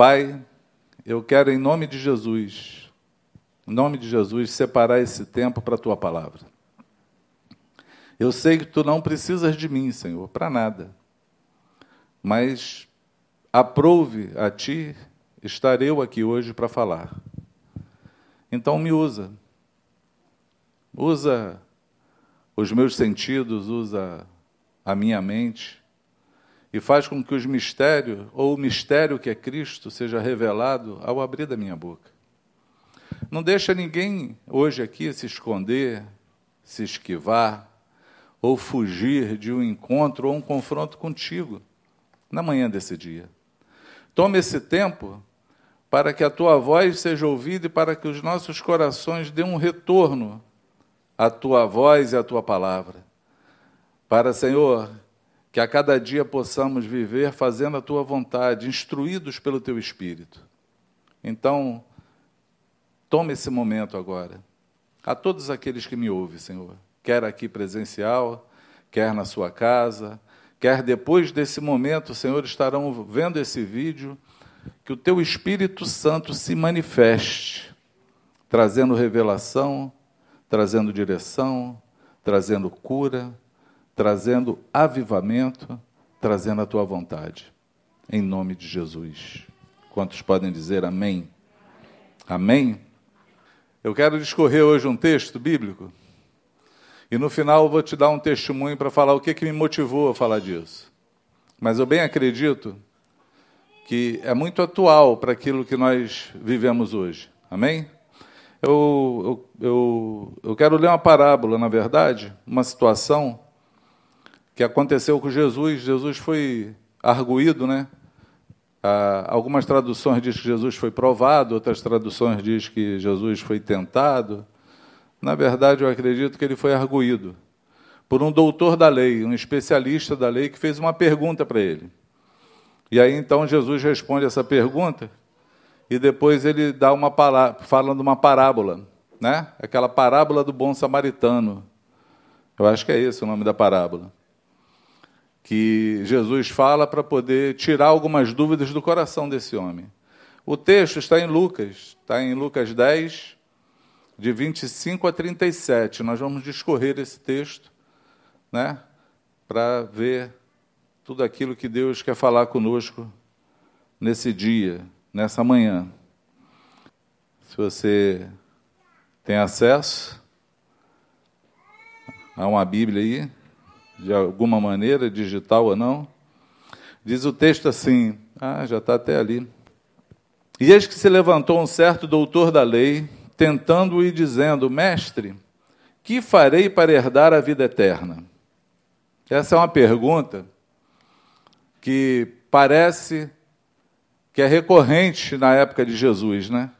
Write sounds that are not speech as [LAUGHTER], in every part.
Pai, eu quero, em nome de Jesus, em nome de Jesus, separar esse tempo para a tua palavra. Eu sei que tu não precisas de mim, Senhor, para nada. Mas aprove a ti estar eu aqui hoje para falar. Então me usa. Usa os meus sentidos, usa a minha mente e faz com que os mistérios, ou o mistério que é Cristo, seja revelado ao abrir da minha boca. Não deixa ninguém hoje aqui se esconder, se esquivar, ou fugir de um encontro ou um confronto contigo na manhã desse dia. Tome esse tempo para que a tua voz seja ouvida e para que os nossos corações dêem um retorno à tua voz e à tua palavra. Para, Senhor, que a cada dia possamos viver fazendo a tua vontade, instruídos pelo teu Espírito. Então, tome esse momento agora. A todos aqueles que me ouvem, Senhor, quer aqui presencial, quer na sua casa, quer depois desse momento, Senhor, estarão vendo esse vídeo, que o teu Espírito Santo se manifeste, trazendo revelação, trazendo direção, trazendo cura, trazendo avivamento, trazendo a tua vontade. Em nome de Jesus. Quantos podem dizer amém? Amém? Eu quero discorrer hoje um texto bíblico e no final eu vou te dar um testemunho para falar o que, que me motivou a falar disso. Mas eu bem acredito que é muito atual para aquilo que nós vivemos hoje. Amém? Eu, eu, eu, eu quero ler uma parábola, na verdade, uma situação que aconteceu com Jesus. Jesus foi arguído, né? Ah, algumas traduções diz que Jesus foi provado, outras traduções diz que Jesus foi tentado. Na verdade, eu acredito que ele foi arguído por um doutor da lei, um especialista da lei, que fez uma pergunta para ele. E aí então Jesus responde essa pergunta e depois ele dá uma palavra, falando uma parábola, né? Aquela parábola do bom samaritano. Eu acho que é esse o nome da parábola que Jesus fala para poder tirar algumas dúvidas do coração desse homem. O texto está em Lucas, está em Lucas 10, de 25 a 37. Nós vamos discorrer esse texto, né, para ver tudo aquilo que Deus quer falar conosco nesse dia, nessa manhã. Se você tem acesso a uma Bíblia aí, de alguma maneira, digital ou não. Diz o texto assim, ah, já está até ali. E eis que se levantou um certo doutor da lei, tentando e dizendo: Mestre, que farei para herdar a vida eterna? Essa é uma pergunta que parece que é recorrente na época de Jesus, né?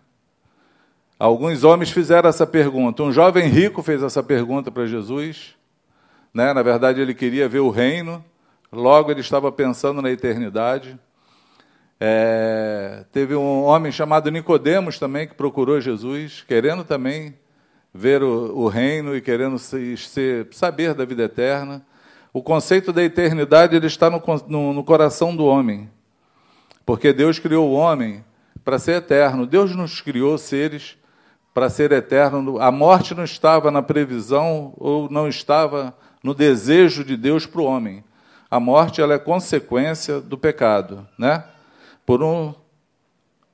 Alguns homens fizeram essa pergunta. Um jovem rico fez essa pergunta para Jesus. Né? Na verdade, ele queria ver o reino, logo ele estava pensando na eternidade. É, teve um homem chamado Nicodemos também que procurou Jesus, querendo também ver o, o reino e querendo se, se, saber da vida eterna. O conceito da eternidade ele está no, no, no coração do homem, porque Deus criou o homem para ser eterno. Deus nos criou seres para ser eterno. A morte não estava na previsão ou não estava no desejo de Deus para o homem. A morte ela é consequência do pecado, né? Por um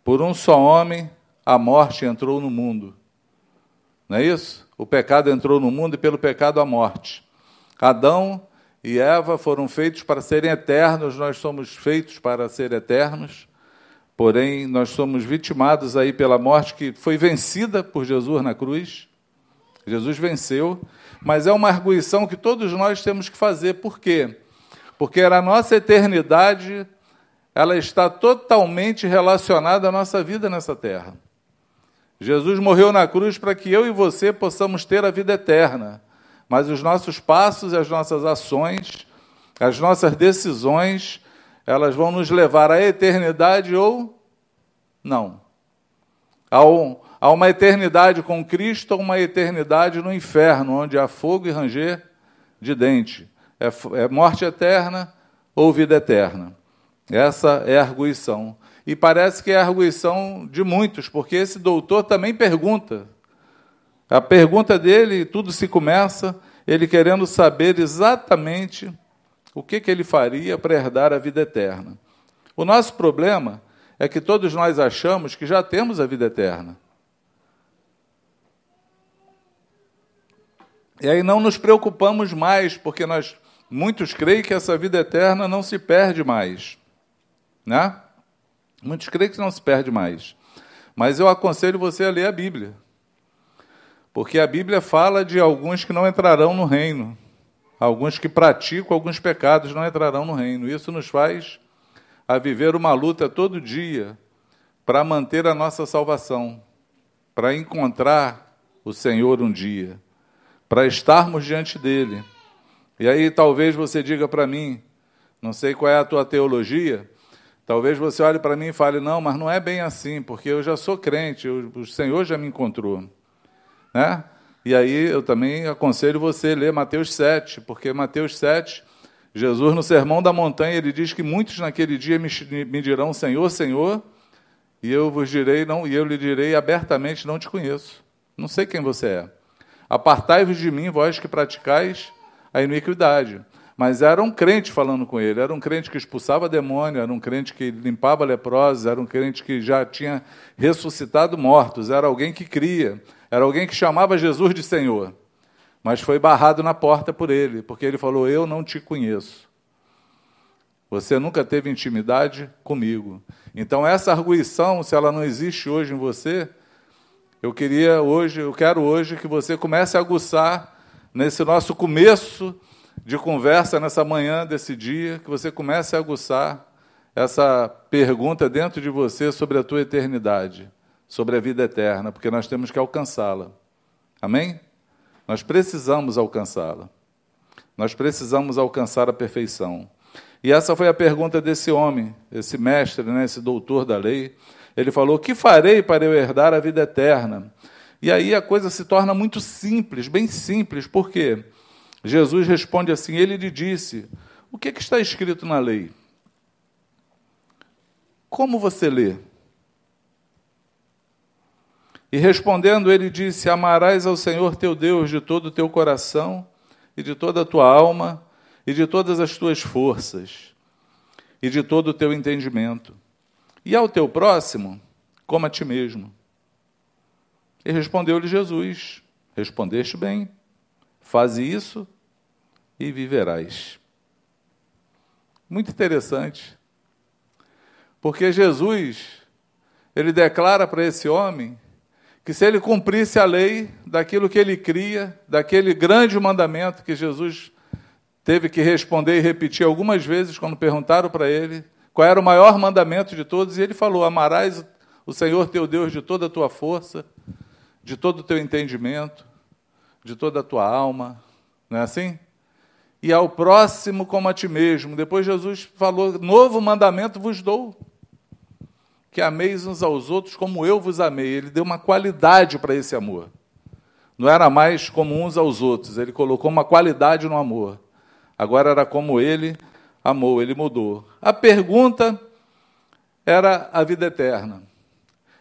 por um só homem a morte entrou no mundo. Não é isso? O pecado entrou no mundo e pelo pecado a morte. Adão e Eva foram feitos para serem eternos, nós somos feitos para ser eternos. Porém, nós somos vitimados aí pela morte que foi vencida por Jesus na cruz. Jesus venceu mas é uma arguição que todos nós temos que fazer. Por quê? Porque a nossa eternidade ela está totalmente relacionada à nossa vida nessa terra. Jesus morreu na cruz para que eu e você possamos ter a vida eterna. Mas os nossos passos as nossas ações, as nossas decisões, elas vão nos levar à eternidade ou não. Ao, Há uma eternidade com Cristo ou uma eternidade no inferno, onde há fogo e ranger de dente. É, é morte eterna ou vida eterna. Essa é a arguição. e parece que é a arguição de muitos, porque esse doutor também pergunta. A pergunta dele, tudo se começa, ele querendo saber exatamente o que, que ele faria para herdar a vida eterna. O nosso problema é que todos nós achamos que já temos a vida eterna. E aí não nos preocupamos mais, porque nós muitos creem que essa vida eterna não se perde mais, né? Muitos creem que não se perde mais. Mas eu aconselho você a ler a Bíblia. Porque a Bíblia fala de alguns que não entrarão no reino. Alguns que praticam alguns pecados não entrarão no reino. Isso nos faz a viver uma luta todo dia para manter a nossa salvação, para encontrar o Senhor um dia, para estarmos diante dele. E aí talvez você diga para mim, não sei qual é a tua teologia, Talvez você olhe para mim e fale: não, mas não é bem assim, porque eu já sou crente, eu, o Senhor já me encontrou. Né? E aí eu também aconselho você a ler Mateus 7, porque Mateus 7, Jesus no Sermão da Montanha, ele diz que muitos naquele dia me, me dirão: Senhor, Senhor, e eu vos direi, não, e eu lhe direi abertamente: não te conheço, não sei quem você é. Apartai-vos de mim, vós que praticais a iniquidade. Mas era um crente falando com ele, era um crente que expulsava demônio, era um crente que limpava leprosos, era um crente que já tinha ressuscitado mortos, era alguém que cria, era alguém que chamava Jesus de Senhor. Mas foi barrado na porta por ele, porque ele falou: Eu não te conheço. Você nunca teve intimidade comigo. Então, essa arguição, se ela não existe hoje em você, eu queria hoje, eu quero hoje que você comece a aguçar nesse nosso começo de conversa nessa manhã desse dia, que você comece a aguçar essa pergunta dentro de você sobre a tua eternidade, sobre a vida eterna, porque nós temos que alcançá-la. Amém? Nós precisamos alcançá-la. Nós precisamos alcançar a perfeição. E essa foi a pergunta desse homem, esse mestre, né, esse doutor da lei. Ele falou: Que farei para eu herdar a vida eterna? E aí a coisa se torna muito simples, bem simples, por quê? Jesus responde assim: Ele lhe disse: O que, é que está escrito na lei? Como você lê? E respondendo, ele disse: Amarás ao Senhor teu Deus de todo o teu coração, e de toda a tua alma, e de todas as tuas forças, e de todo o teu entendimento. E ao teu próximo, como a ti mesmo. E respondeu-lhe Jesus: Respondeste bem, faze isso e viverás. Muito interessante. Porque Jesus, ele declara para esse homem que se ele cumprisse a lei daquilo que ele cria, daquele grande mandamento que Jesus teve que responder e repetir algumas vezes quando perguntaram para ele qual era o maior mandamento de todos, e ele falou: Amarás o Senhor teu Deus de toda a tua força, de todo o teu entendimento, de toda a tua alma. Não é assim? e ao próximo como a ti mesmo. Depois Jesus falou: Novo mandamento vos dou. Que ameis uns aos outros como eu vos amei. Ele deu uma qualidade para esse amor. Não era mais como uns aos outros, ele colocou uma qualidade no amor. Agora era como ele amou, ele mudou. A pergunta era a vida eterna.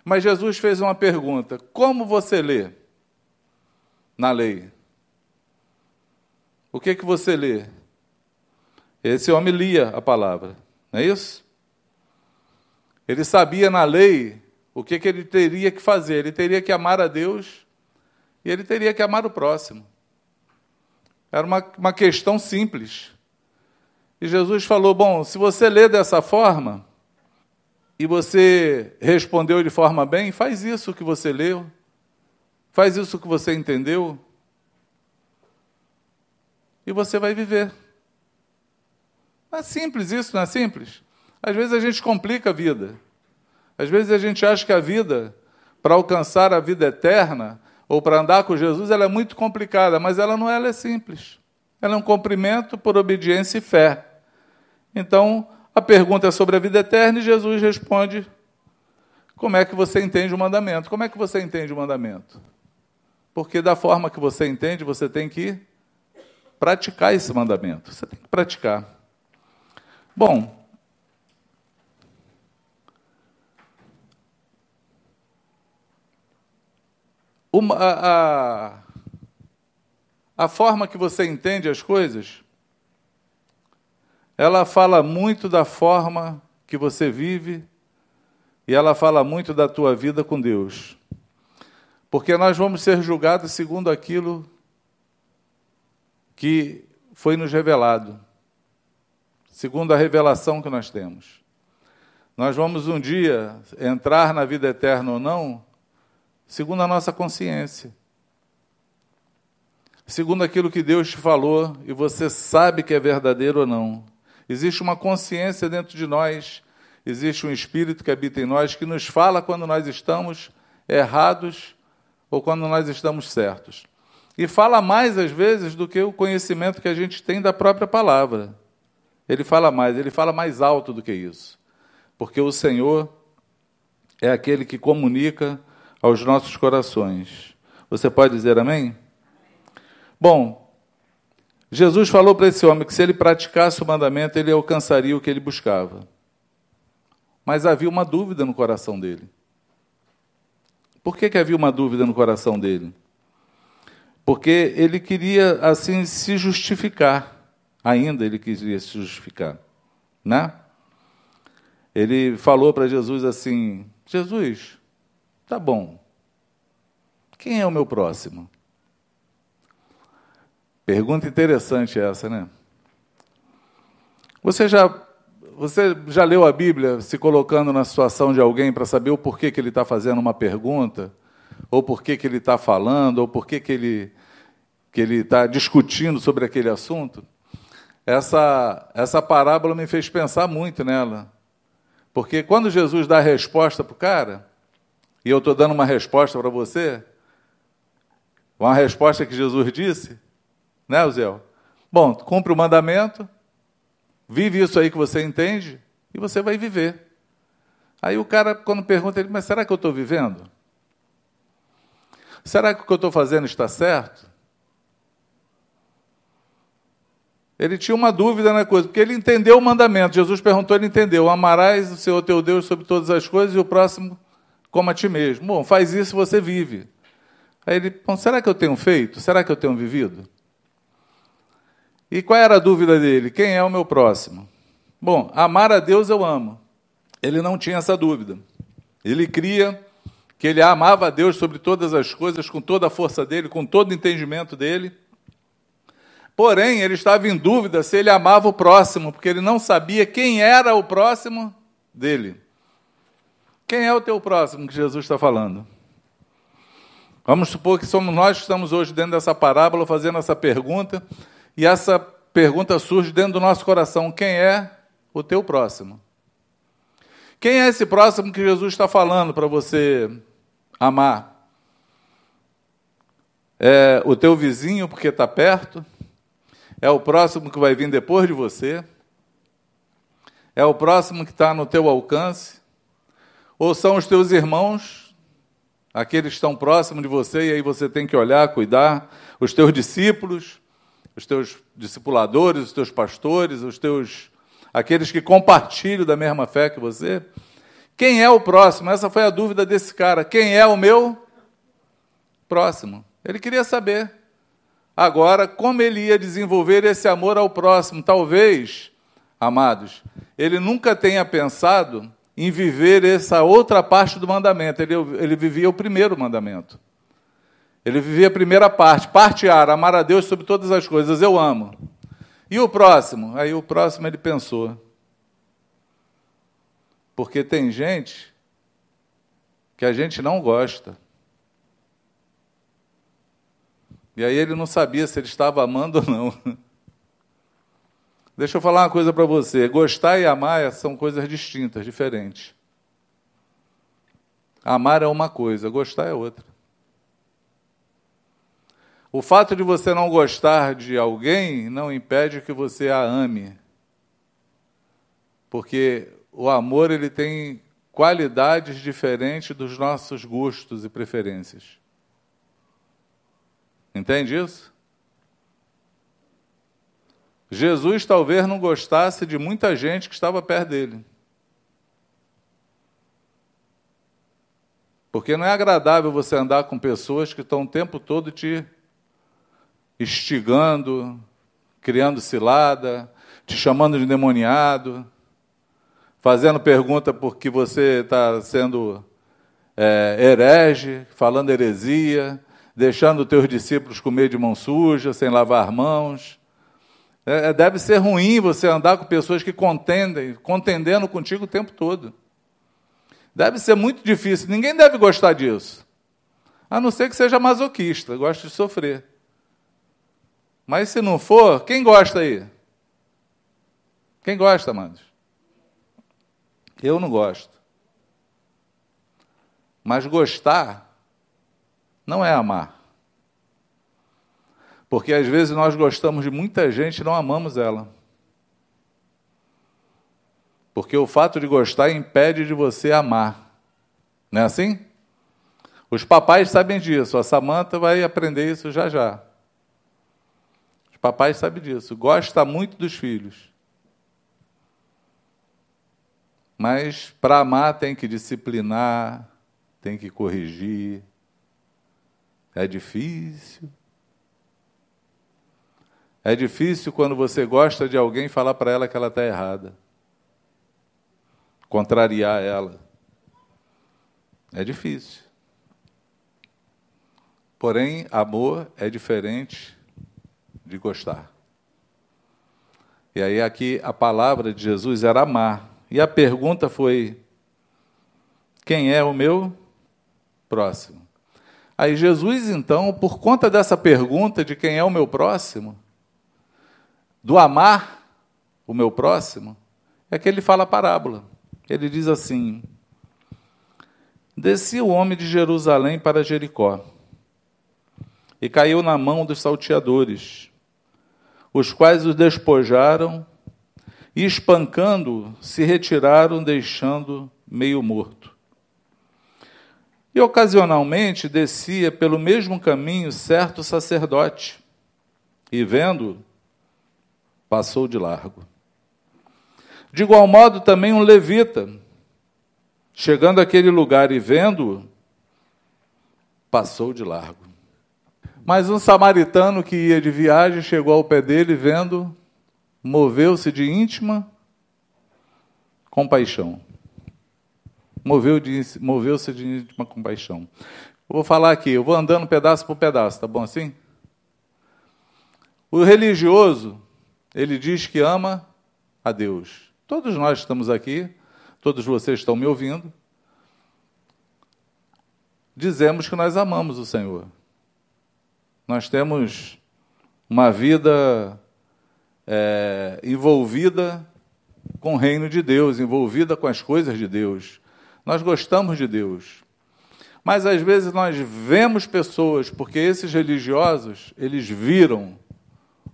Mas Jesus fez uma pergunta: como você lê na lei? O que que você lê? Esse homem lia a palavra, não é isso? Ele sabia na lei o que, que ele teria que fazer. Ele teria que amar a Deus e ele teria que amar o próximo. Era uma, uma questão simples. E Jesus falou: Bom, se você lê dessa forma, e você respondeu de forma bem, faz isso que você leu, faz isso que você entendeu, e você vai viver. Não é simples isso, não é simples? Às vezes a gente complica a vida. Às vezes a gente acha que a vida, para alcançar a vida eterna, ou para andar com Jesus, ela é muito complicada, mas ela não é, ela é simples. Ela é um cumprimento por obediência e fé. Então, a pergunta é sobre a vida eterna e Jesus responde: Como é que você entende o mandamento? Como é que você entende o mandamento? Porque da forma que você entende, você tem que praticar esse mandamento. Você tem que praticar. Bom, uma, a, a, a forma que você entende as coisas ela fala muito da forma que você vive e ela fala muito da tua vida com Deus. Porque nós vamos ser julgados segundo aquilo que foi nos revelado, segundo a revelação que nós temos. Nós vamos um dia entrar na vida eterna ou não, segundo a nossa consciência. Segundo aquilo que Deus te falou e você sabe que é verdadeiro ou não. Existe uma consciência dentro de nós, existe um espírito que habita em nós que nos fala quando nós estamos errados ou quando nós estamos certos. E fala mais às vezes do que o conhecimento que a gente tem da própria palavra. Ele fala mais, ele fala mais alto do que isso. Porque o Senhor é aquele que comunica aos nossos corações. Você pode dizer amém? Bom, Jesus falou para esse homem que se ele praticasse o mandamento, ele alcançaria o que ele buscava. Mas havia uma dúvida no coração dele. Por que, que havia uma dúvida no coração dele? Porque ele queria, assim, se justificar. Ainda ele queria se justificar. Né? Ele falou para Jesus assim: Jesus, tá bom. Quem é o meu próximo? Pergunta interessante essa, né? Você já, você já leu a Bíblia se colocando na situação de alguém para saber o porquê que ele está fazendo uma pergunta? Ou porquê que ele está falando? Ou porquê que ele que ele está discutindo sobre aquele assunto? Essa, essa parábola me fez pensar muito nela. Porque quando Jesus dá a resposta para o cara, e eu estou dando uma resposta para você, uma resposta que Jesus disse, né, Uziel? Bom, cumpre o mandamento, vive isso aí que você entende, e você vai viver. Aí o cara, quando pergunta, ele, mas será que eu estou vivendo? Será que o que eu estou fazendo está certo? Ele tinha uma dúvida na coisa, porque ele entendeu o mandamento. Jesus perguntou, ele entendeu: Amarás o Senhor teu Deus sobre todas as coisas e o próximo como a ti mesmo. Bom, faz isso você vive. Aí ele, bom, será que eu tenho feito? Será que eu tenho vivido? E qual era a dúvida dele? Quem é o meu próximo? Bom, amar a Deus eu amo. Ele não tinha essa dúvida. Ele cria que ele amava a Deus sobre todas as coisas, com toda a força dele, com todo o entendimento dele. Porém, ele estava em dúvida se ele amava o próximo, porque ele não sabia quem era o próximo dele. Quem é o teu próximo que Jesus está falando? Vamos supor que somos nós que estamos hoje dentro dessa parábola fazendo essa pergunta, e essa pergunta surge dentro do nosso coração: quem é o teu próximo? Quem é esse próximo que Jesus está falando para você amar? É o teu vizinho porque está perto? É o próximo que vai vir depois de você? É o próximo que está no teu alcance? Ou são os teus irmãos, aqueles que estão próximos de você e aí você tem que olhar, cuidar? Os teus discípulos, os teus discipuladores, os teus pastores, os teus aqueles que compartilham da mesma fé que você? Quem é o próximo? Essa foi a dúvida desse cara. Quem é o meu próximo? Ele queria saber. Agora, como ele ia desenvolver esse amor ao próximo? Talvez, amados, ele nunca tenha pensado em viver essa outra parte do mandamento. Ele, ele vivia o primeiro mandamento. Ele vivia a primeira parte, parte A, amar a Deus sobre todas as coisas, eu amo. E o próximo? Aí o próximo ele pensou. Porque tem gente que a gente não gosta. E aí ele não sabia se ele estava amando ou não. Deixa eu falar uma coisa para você: gostar e amar são coisas distintas, diferentes. Amar é uma coisa, gostar é outra. O fato de você não gostar de alguém não impede que você a ame. Porque o amor ele tem qualidades diferentes dos nossos gostos e preferências. Entende isso? Jesus talvez não gostasse de muita gente que estava perto dele. Porque não é agradável você andar com pessoas que estão o tempo todo te instigando, criando cilada, te chamando de demoniado, fazendo pergunta porque você está sendo é, herege, falando heresia, deixando teus discípulos comer de mão suja, sem lavar mãos. É, deve ser ruim você andar com pessoas que contendem, contendendo contigo o tempo todo. Deve ser muito difícil. Ninguém deve gostar disso. A não ser que seja masoquista, goste de sofrer. Mas se não for, quem gosta aí? Quem gosta, amados? Eu não gosto. Mas gostar não é amar. Porque às vezes nós gostamos de muita gente e não amamos ela. Porque o fato de gostar impede de você amar. Não é assim? Os papais sabem disso. A Samanta vai aprender isso já já. Os papais sabem disso. Gosta muito dos filhos. Mas para amar tem que disciplinar, tem que corrigir. É difícil. É difícil quando você gosta de alguém falar para ela que ela está errada contrariar ela. É difícil. Porém, amor é diferente de gostar. E aí, aqui, a palavra de Jesus era amar. E a pergunta foi: quem é o meu próximo? Aí, Jesus, então, por conta dessa pergunta de quem é o meu próximo, do amar o meu próximo, é que ele fala a parábola. Ele diz assim: Descia o homem de Jerusalém para Jericó e caiu na mão dos salteadores, os quais os despojaram e, espancando, se retiraram, deixando meio morto. E ocasionalmente descia pelo mesmo caminho certo sacerdote, e vendo, passou de largo. De igual modo, também um levita, chegando àquele lugar e vendo, passou de largo. Mas um samaritano que ia de viagem chegou ao pé dele vendo, moveu-se de íntima compaixão. Moveu-se de, moveu de íntima compaixão. Eu vou falar aqui, eu vou andando pedaço por pedaço, tá bom assim? O religioso, ele diz que ama a Deus. Todos nós estamos aqui, todos vocês estão me ouvindo. Dizemos que nós amamos o Senhor. Nós temos uma vida é, envolvida com o reino de Deus, envolvida com as coisas de Deus. Nós gostamos de Deus. Mas às vezes nós vemos pessoas, porque esses religiosos, eles viram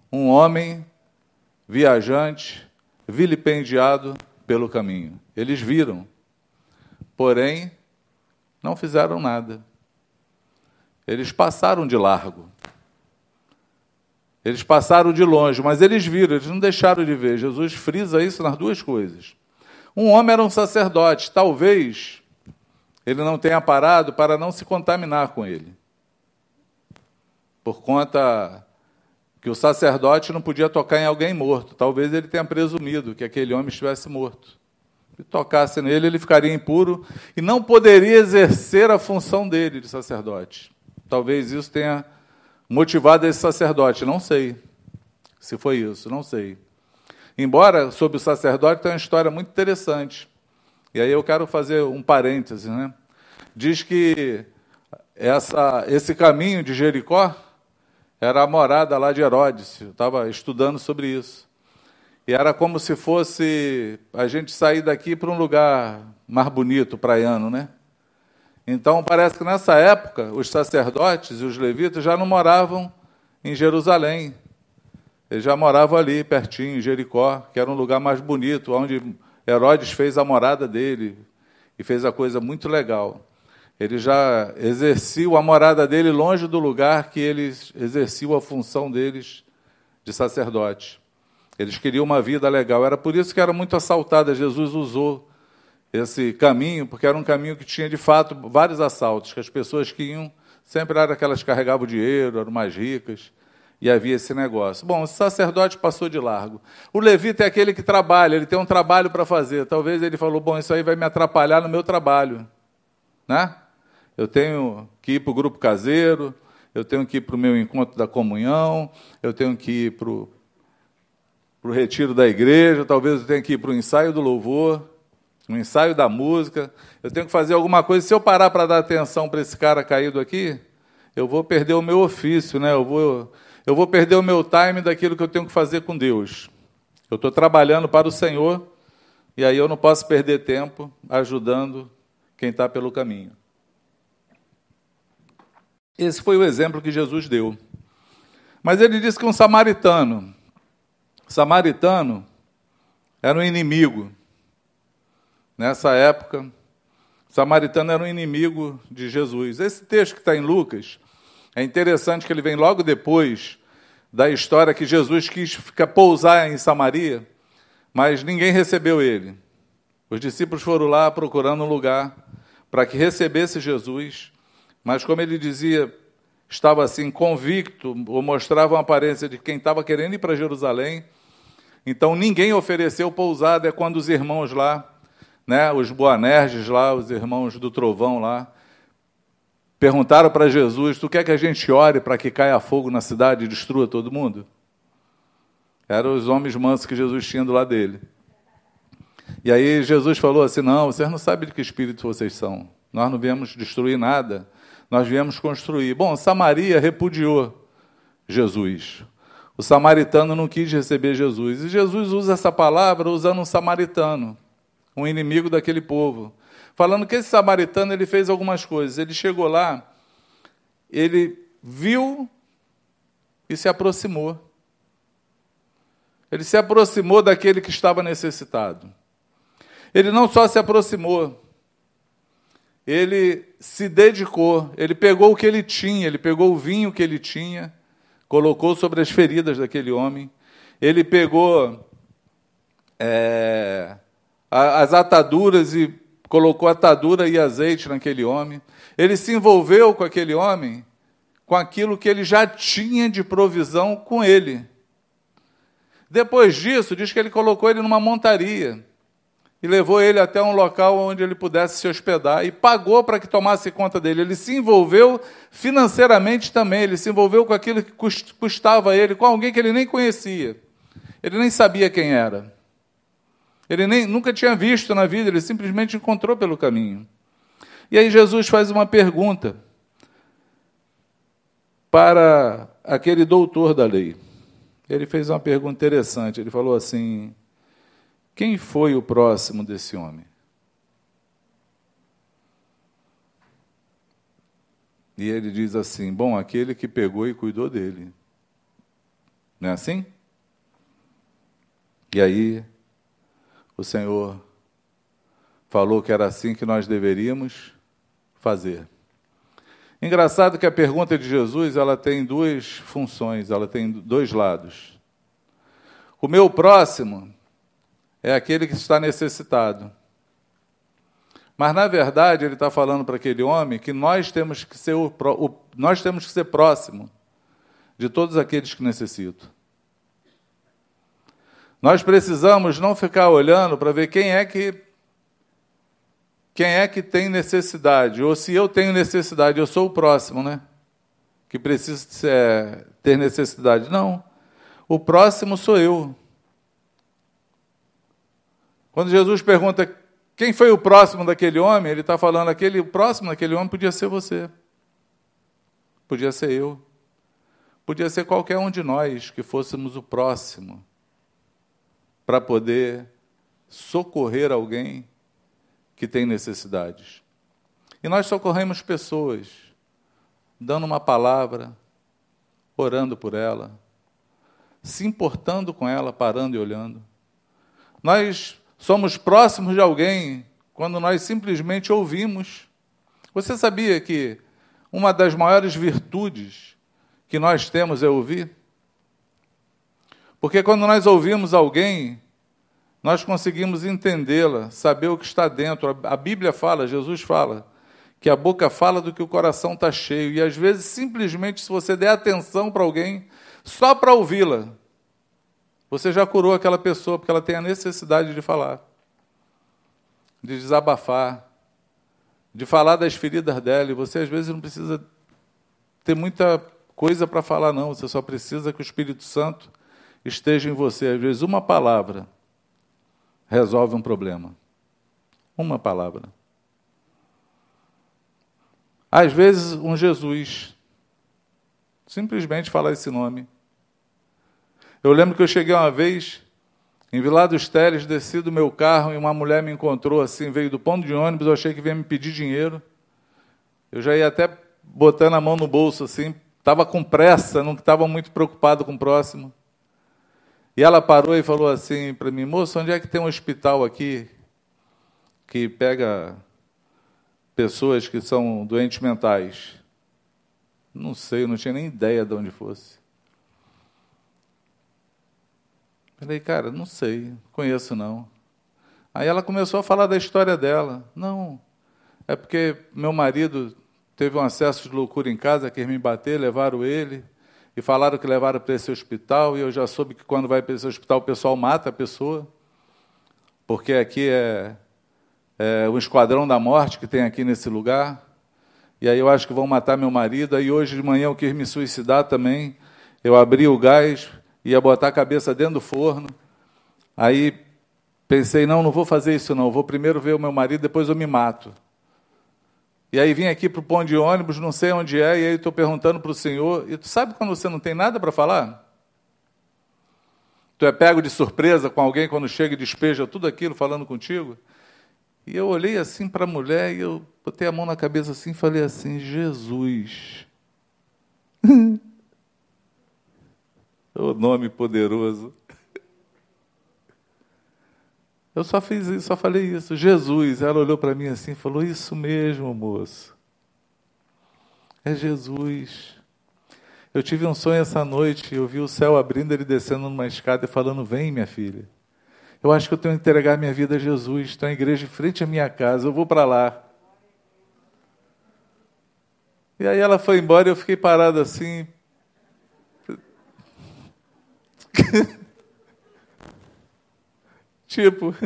um homem viajante, vilipendiado pelo caminho. Eles viram, porém, não fizeram nada. Eles passaram de largo. Eles passaram de longe, mas eles viram, eles não deixaram de ver. Jesus frisa isso nas duas coisas. Um homem era um sacerdote, talvez ele não tenha parado para não se contaminar com ele. Por conta que o sacerdote não podia tocar em alguém morto. Talvez ele tenha presumido que aquele homem estivesse morto. Se tocasse nele, ele ficaria impuro e não poderia exercer a função dele de sacerdote. Talvez isso tenha motivado esse sacerdote, não sei se foi isso, não sei. Embora sobre o sacerdote tem uma história muito interessante. E aí eu quero fazer um parêntese, né? Diz que essa, esse caminho de Jericó era a morada lá de Herodes. Eu estava estudando sobre isso. E era como se fosse a gente sair daqui para um lugar mais bonito, praiano, né? Então parece que nessa época os sacerdotes e os levitas já não moravam em Jerusalém. Eles já moravam ali, pertinho, em Jericó, que era um lugar mais bonito, onde Herodes fez a morada dele e fez a coisa muito legal ele já exerciam a morada dele longe do lugar que eles exerciam a função deles de sacerdote. Eles queriam uma vida legal. Era por isso que era muito assaltada. Jesus usou esse caminho, porque era um caminho que tinha de fato vários assaltos, que as pessoas que iam sempre eram aquelas que carregavam dinheiro, eram mais ricas, e havia esse negócio. Bom, o sacerdote passou de largo. O levita é aquele que trabalha, ele tem um trabalho para fazer. Talvez ele falou: bom, isso aí vai me atrapalhar no meu trabalho. Né? Eu tenho que ir para o grupo caseiro, eu tenho que ir para o meu encontro da comunhão, eu tenho que ir para o retiro da igreja, talvez eu tenha que ir para o ensaio do louvor no ensaio da música, eu tenho que fazer alguma coisa. Se eu parar para dar atenção para esse cara caído aqui, eu vou perder o meu ofício, né? eu, vou, eu vou perder o meu time daquilo que eu tenho que fazer com Deus. Eu estou trabalhando para o Senhor e aí eu não posso perder tempo ajudando quem está pelo caminho. Esse foi o exemplo que Jesus deu. Mas ele disse que um samaritano, samaritano era um inimigo. Nessa época, o samaritano era um inimigo de Jesus. Esse texto que está em Lucas é interessante que ele vem logo depois da história que Jesus quis ficar pousar em Samaria, mas ninguém recebeu ele. Os discípulos foram lá procurando um lugar para que recebesse Jesus, mas como ele dizia, estava assim convicto, ou mostrava uma aparência de quem estava querendo ir para Jerusalém. Então ninguém ofereceu pousada, é quando os irmãos lá né, os Boanerges lá, os irmãos do trovão lá, perguntaram para Jesus: Tu quer que a gente ore para que caia fogo na cidade e destrua todo mundo? Eram os homens mansos que Jesus tinha do lado dele. E aí Jesus falou assim: Não, vocês não sabem de que espírito vocês são. Nós não viemos destruir nada, nós viemos construir. Bom, Samaria repudiou Jesus. O samaritano não quis receber Jesus. E Jesus usa essa palavra usando um samaritano um inimigo daquele povo. Falando que esse samaritano ele fez algumas coisas. Ele chegou lá, ele viu e se aproximou. Ele se aproximou daquele que estava necessitado. Ele não só se aproximou, ele se dedicou, ele pegou o que ele tinha, ele pegou o vinho que ele tinha, colocou sobre as feridas daquele homem, ele pegou é, as ataduras e colocou atadura e azeite naquele homem. Ele se envolveu com aquele homem com aquilo que ele já tinha de provisão com ele. Depois disso, diz que ele colocou ele numa montaria e levou ele até um local onde ele pudesse se hospedar e pagou para que tomasse conta dele. Ele se envolveu financeiramente também, ele se envolveu com aquilo que custava a ele, com alguém que ele nem conhecia. Ele nem sabia quem era. Ele nem, nunca tinha visto na vida, ele simplesmente encontrou pelo caminho. E aí Jesus faz uma pergunta para aquele doutor da lei. Ele fez uma pergunta interessante. Ele falou assim: Quem foi o próximo desse homem? E ele diz assim: Bom, aquele que pegou e cuidou dele. Não é assim? E aí o Senhor falou que era assim que nós deveríamos fazer. Engraçado que a pergunta de Jesus ela tem duas funções, ela tem dois lados. O meu próximo é aquele que está necessitado. Mas na verdade ele está falando para aquele homem que nós temos que ser o, o, nós temos que ser próximo de todos aqueles que necessitam. Nós precisamos não ficar olhando para ver quem é que quem é que tem necessidade, ou se eu tenho necessidade, eu sou o próximo, né? Que precisa é, ter necessidade. Não. O próximo sou eu. Quando Jesus pergunta quem foi o próximo daquele homem, ele está falando aquele o próximo daquele homem podia ser você. Podia ser eu. Podia ser qualquer um de nós que fôssemos o próximo para poder socorrer alguém que tem necessidades. E nós socorremos pessoas, dando uma palavra, orando por ela, se importando com ela, parando e olhando. Nós somos próximos de alguém quando nós simplesmente ouvimos. Você sabia que uma das maiores virtudes que nós temos é ouvir? Porque quando nós ouvimos alguém, nós conseguimos entendê-la, saber o que está dentro. A Bíblia fala, Jesus fala, que a boca fala do que o coração está cheio. E às vezes, simplesmente, se você der atenção para alguém, só para ouvi-la, você já curou aquela pessoa, porque ela tem a necessidade de falar, de desabafar, de falar das feridas dela. E você, às vezes, não precisa ter muita coisa para falar, não. Você só precisa que o Espírito Santo esteja em você. Às vezes, uma palavra resolve um problema. Uma palavra. Às vezes, um Jesus. Simplesmente falar esse nome. Eu lembro que eu cheguei uma vez em Vila dos Teles, desci do meu carro e uma mulher me encontrou assim, veio do ponto de ônibus, eu achei que vinha me pedir dinheiro. Eu já ia até botando a mão no bolso assim, estava com pressa, não estava muito preocupado com o próximo. E ela parou e falou assim para mim, moço, onde é que tem um hospital aqui que pega pessoas que são doentes mentais? Não sei, eu não tinha nem ideia de onde fosse. Falei, cara, não sei, conheço não. Aí ela começou a falar da história dela. Não, é porque meu marido teve um acesso de loucura em casa, quer me bater, levaram ele e falaram que levaram para esse hospital, e eu já soube que quando vai para esse hospital o pessoal mata a pessoa, porque aqui é, é o esquadrão da morte que tem aqui nesse lugar. E aí eu acho que vão matar meu marido. Aí hoje de manhã eu quis me suicidar também. Eu abri o gás, ia botar a cabeça dentro do forno. Aí pensei, não, não vou fazer isso não. Vou primeiro ver o meu marido, depois eu me mato. E aí vim aqui para o ponto de ônibus, não sei onde é, e aí estou perguntando para o senhor, e tu sabe quando você não tem nada para falar? Tu é pego de surpresa com alguém quando chega e despeja tudo aquilo falando contigo? E eu olhei assim para a mulher e eu botei a mão na cabeça assim e falei assim, Jesus. [LAUGHS] o nome poderoso. Eu só fiz isso, só falei isso. Jesus, ela olhou para mim assim e falou: Isso mesmo, moço. É Jesus. Eu tive um sonho essa noite, eu vi o céu abrindo, ele descendo numa escada e falando: Vem, minha filha. Eu acho que eu tenho que entregar minha vida a Jesus. Está a igreja em frente à minha casa, eu vou para lá. E aí ela foi embora e eu fiquei parado assim. [LAUGHS] Tipo, [LAUGHS]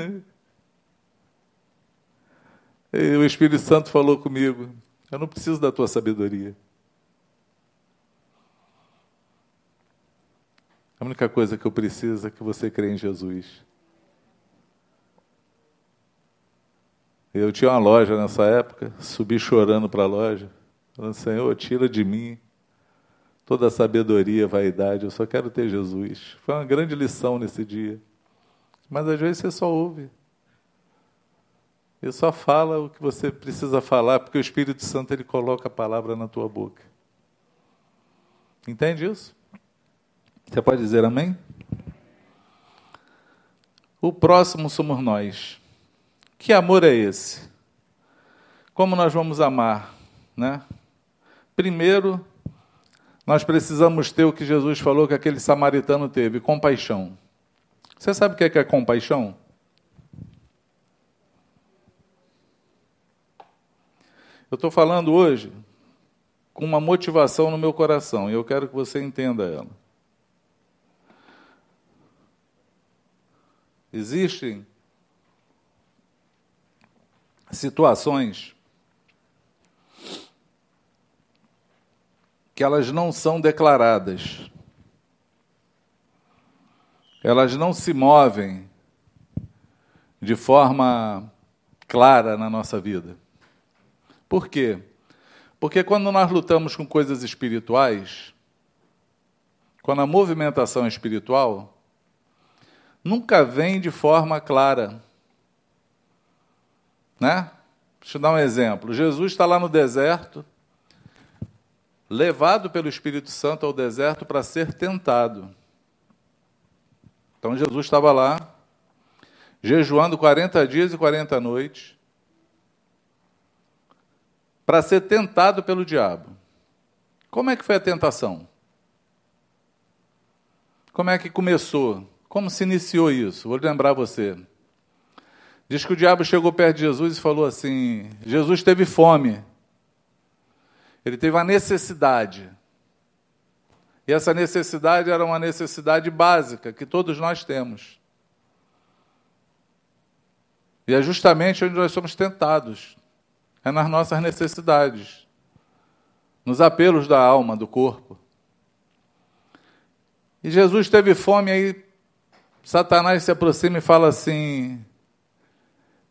o Espírito Santo falou comigo: eu não preciso da tua sabedoria. A única coisa que eu preciso é que você crê em Jesus. Eu tinha uma loja nessa época, subi chorando para a loja, falando: Senhor, tira de mim toda a sabedoria, vaidade, eu só quero ter Jesus. Foi uma grande lição nesse dia. Mas às vezes você só ouve. E só fala o que você precisa falar, porque o Espírito Santo ele coloca a palavra na tua boca. Entende isso? Você pode dizer amém? O próximo somos nós. Que amor é esse? Como nós vamos amar, né? Primeiro, nós precisamos ter o que Jesus falou que aquele samaritano teve, compaixão. Você sabe o que é, que é compaixão? Eu estou falando hoje com uma motivação no meu coração e eu quero que você entenda ela. Existem situações que elas não são declaradas elas não se movem de forma clara na nossa vida. Por quê? Porque quando nós lutamos com coisas espirituais, quando a movimentação é espiritual, nunca vem de forma clara. Né? Deixa eu dar um exemplo. Jesus está lá no deserto, levado pelo Espírito Santo ao deserto para ser tentado. Então Jesus estava lá, jejuando 40 dias e 40 noites, para ser tentado pelo diabo. Como é que foi a tentação? Como é que começou? Como se iniciou isso? Vou lembrar você. Diz que o diabo chegou perto de Jesus e falou assim: Jesus teve fome. Ele teve uma necessidade. E essa necessidade era uma necessidade básica que todos nós temos. E é justamente onde nós somos tentados é nas nossas necessidades, nos apelos da alma, do corpo. E Jesus teve fome, aí Satanás se aproxima e fala assim: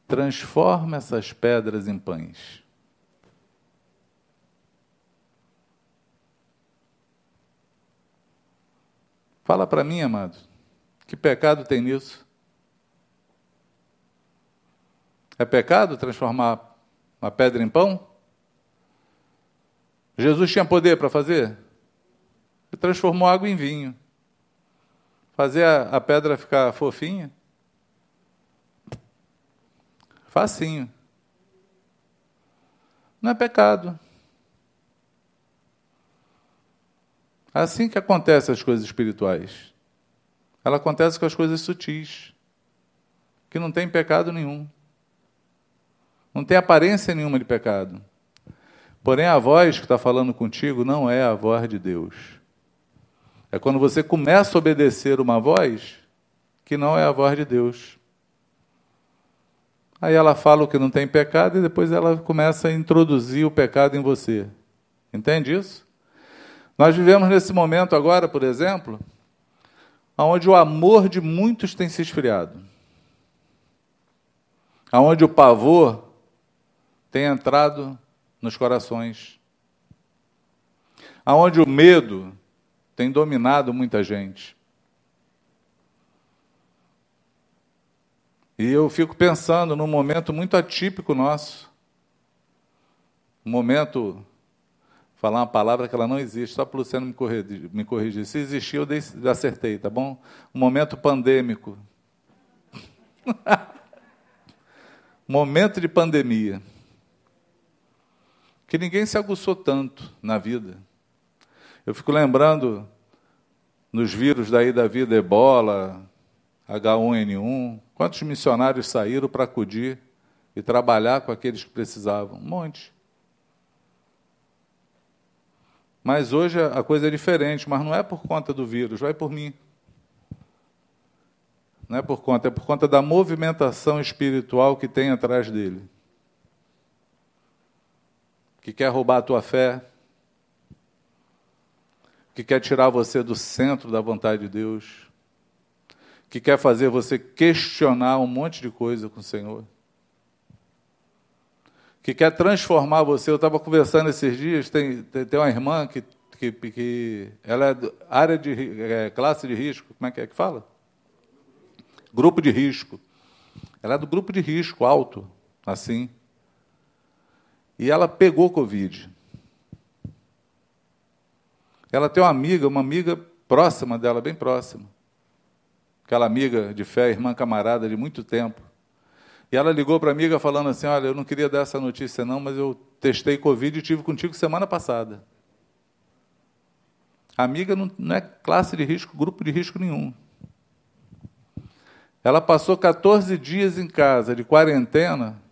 transforma essas pedras em pães. Fala para mim, amado, que pecado tem nisso? É pecado transformar uma pedra em pão? Jesus tinha poder para fazer? Ele transformou água em vinho. Fazer a, a pedra ficar fofinha? Facinho. Não é pecado. É assim que acontecem as coisas espirituais. Ela acontece com as coisas sutis, que não tem pecado nenhum. Não tem aparência nenhuma de pecado. Porém, a voz que está falando contigo não é a voz de Deus. É quando você começa a obedecer uma voz que não é a voz de Deus. Aí ela fala o que não tem pecado e depois ela começa a introduzir o pecado em você. Entende isso? Nós vivemos nesse momento agora, por exemplo, onde o amor de muitos tem se esfriado. Onde o pavor tem entrado nos corações. Aonde o medo tem dominado muita gente. E eu fico pensando num momento muito atípico nosso. Um momento, falar uma palavra que ela não existe, só para o Luciano me corrigir. Me corrigir. Se existir, eu, dei, acertei, tá bom? Um momento pandêmico. [LAUGHS] momento de pandemia que ninguém se aguçou tanto na vida. Eu fico lembrando nos vírus daí da vida, ebola, H1N1, quantos missionários saíram para acudir e trabalhar com aqueles que precisavam? Um monte. Mas hoje a coisa é diferente, mas não é por conta do vírus, vai por mim. Não é por conta, é por conta da movimentação espiritual que tem atrás dele. Que quer roubar a tua fé, que quer tirar você do centro da vontade de Deus, que quer fazer você questionar um monte de coisa com o Senhor, que quer transformar você. Eu estava conversando esses dias, tem, tem, tem uma irmã que, que, que ela é área de é, classe de risco, como é que é que fala? Grupo de risco. Ela é do grupo de risco alto, assim. E ela pegou Covid. Ela tem uma amiga, uma amiga próxima dela, bem próxima. Aquela amiga de fé, irmã camarada de muito tempo. E ela ligou para a amiga falando assim: Olha, eu não queria dar essa notícia, não, mas eu testei Covid e tive contigo semana passada. Amiga não, não é classe de risco, grupo de risco nenhum. Ela passou 14 dias em casa de quarentena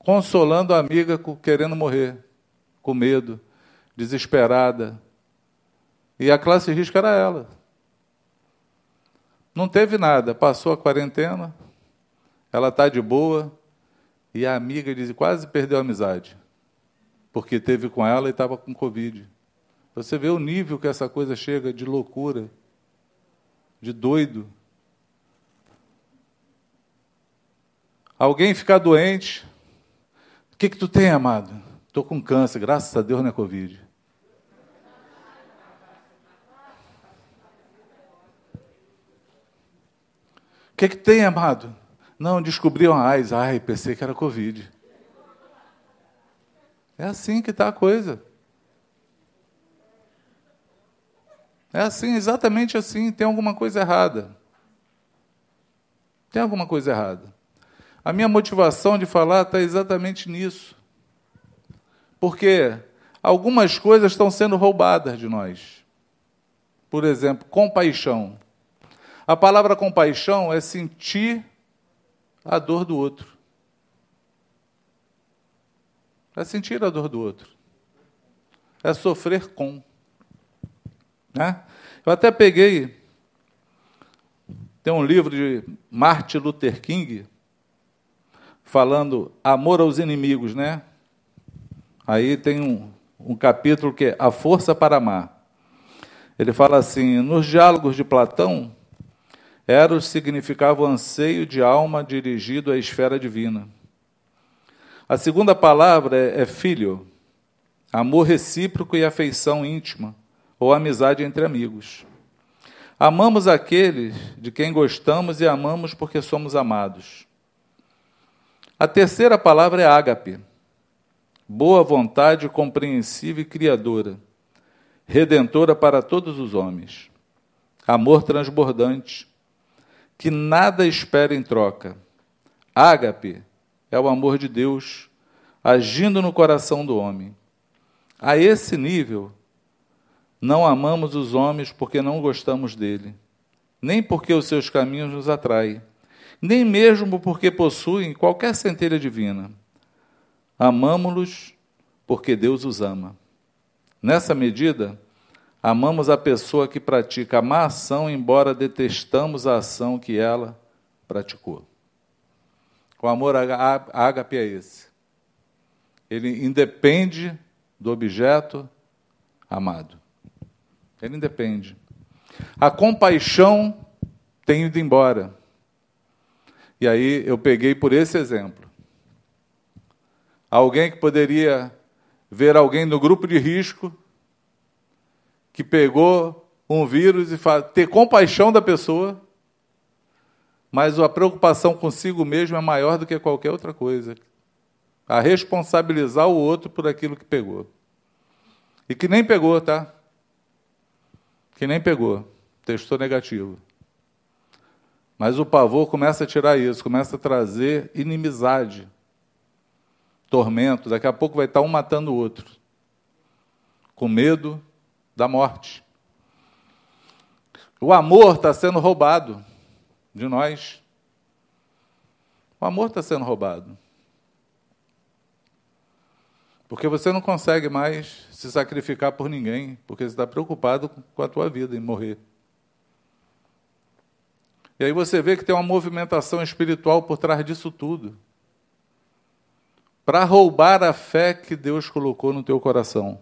consolando a amiga querendo morrer, com medo, desesperada. E a classe de risco era ela. Não teve nada, passou a quarentena, ela está de boa, e a amiga diz, quase perdeu a amizade, porque teve com ela e estava com Covid. Você vê o nível que essa coisa chega de loucura, de doido. Alguém ficar doente, que, que tu tem, amado? Estou com câncer, graças a Deus não é Covid. O que, que tem, amado? Não, descobri uma AIDS. Ai, pensei que era Covid. É assim que está a coisa. É assim, exatamente assim. Tem alguma coisa errada. Tem alguma coisa errada. A minha motivação de falar está exatamente nisso. Porque algumas coisas estão sendo roubadas de nós. Por exemplo, compaixão. A palavra compaixão é sentir a dor do outro. É sentir a dor do outro. É sofrer com. Né? Eu até peguei. Tem um livro de Martin Luther King falando amor aos inimigos, né? Aí tem um, um capítulo que é A Força para Amar. Ele fala assim: nos diálogos de Platão, Eros significava o anseio de alma dirigido à esfera divina. A segunda palavra é, é filho, amor recíproco e afeição íntima, ou amizade entre amigos. Amamos aqueles de quem gostamos e amamos porque somos amados. A terceira palavra é ágape, boa vontade compreensiva e criadora, redentora para todos os homens. Amor transbordante, que nada espera em troca. Ágape é o amor de Deus agindo no coração do homem. A esse nível, não amamos os homens porque não gostamos dele, nem porque os seus caminhos nos atraem, nem mesmo porque possuem qualquer centelha divina. Amamos-los porque Deus os ama. Nessa medida, Amamos a pessoa que pratica a má ação, embora detestamos a ação que ela praticou. O amor ágape é esse. Ele independe do objeto amado. Ele independe. A compaixão tem ido embora. E aí eu peguei por esse exemplo. Alguém que poderia ver alguém no grupo de risco que pegou um vírus e ter compaixão da pessoa, mas a preocupação consigo mesmo é maior do que qualquer outra coisa. A responsabilizar o outro por aquilo que pegou. E que nem pegou, tá? Que nem pegou. Testou negativo. Mas o pavor começa a tirar isso, começa a trazer inimizade, tormento. Daqui a pouco vai estar um matando o outro. Com medo, da morte. O amor está sendo roubado de nós. O amor está sendo roubado. Porque você não consegue mais se sacrificar por ninguém, porque você está preocupado com a tua vida em morrer. E aí você vê que tem uma movimentação espiritual por trás disso tudo. Para roubar a fé que Deus colocou no teu coração.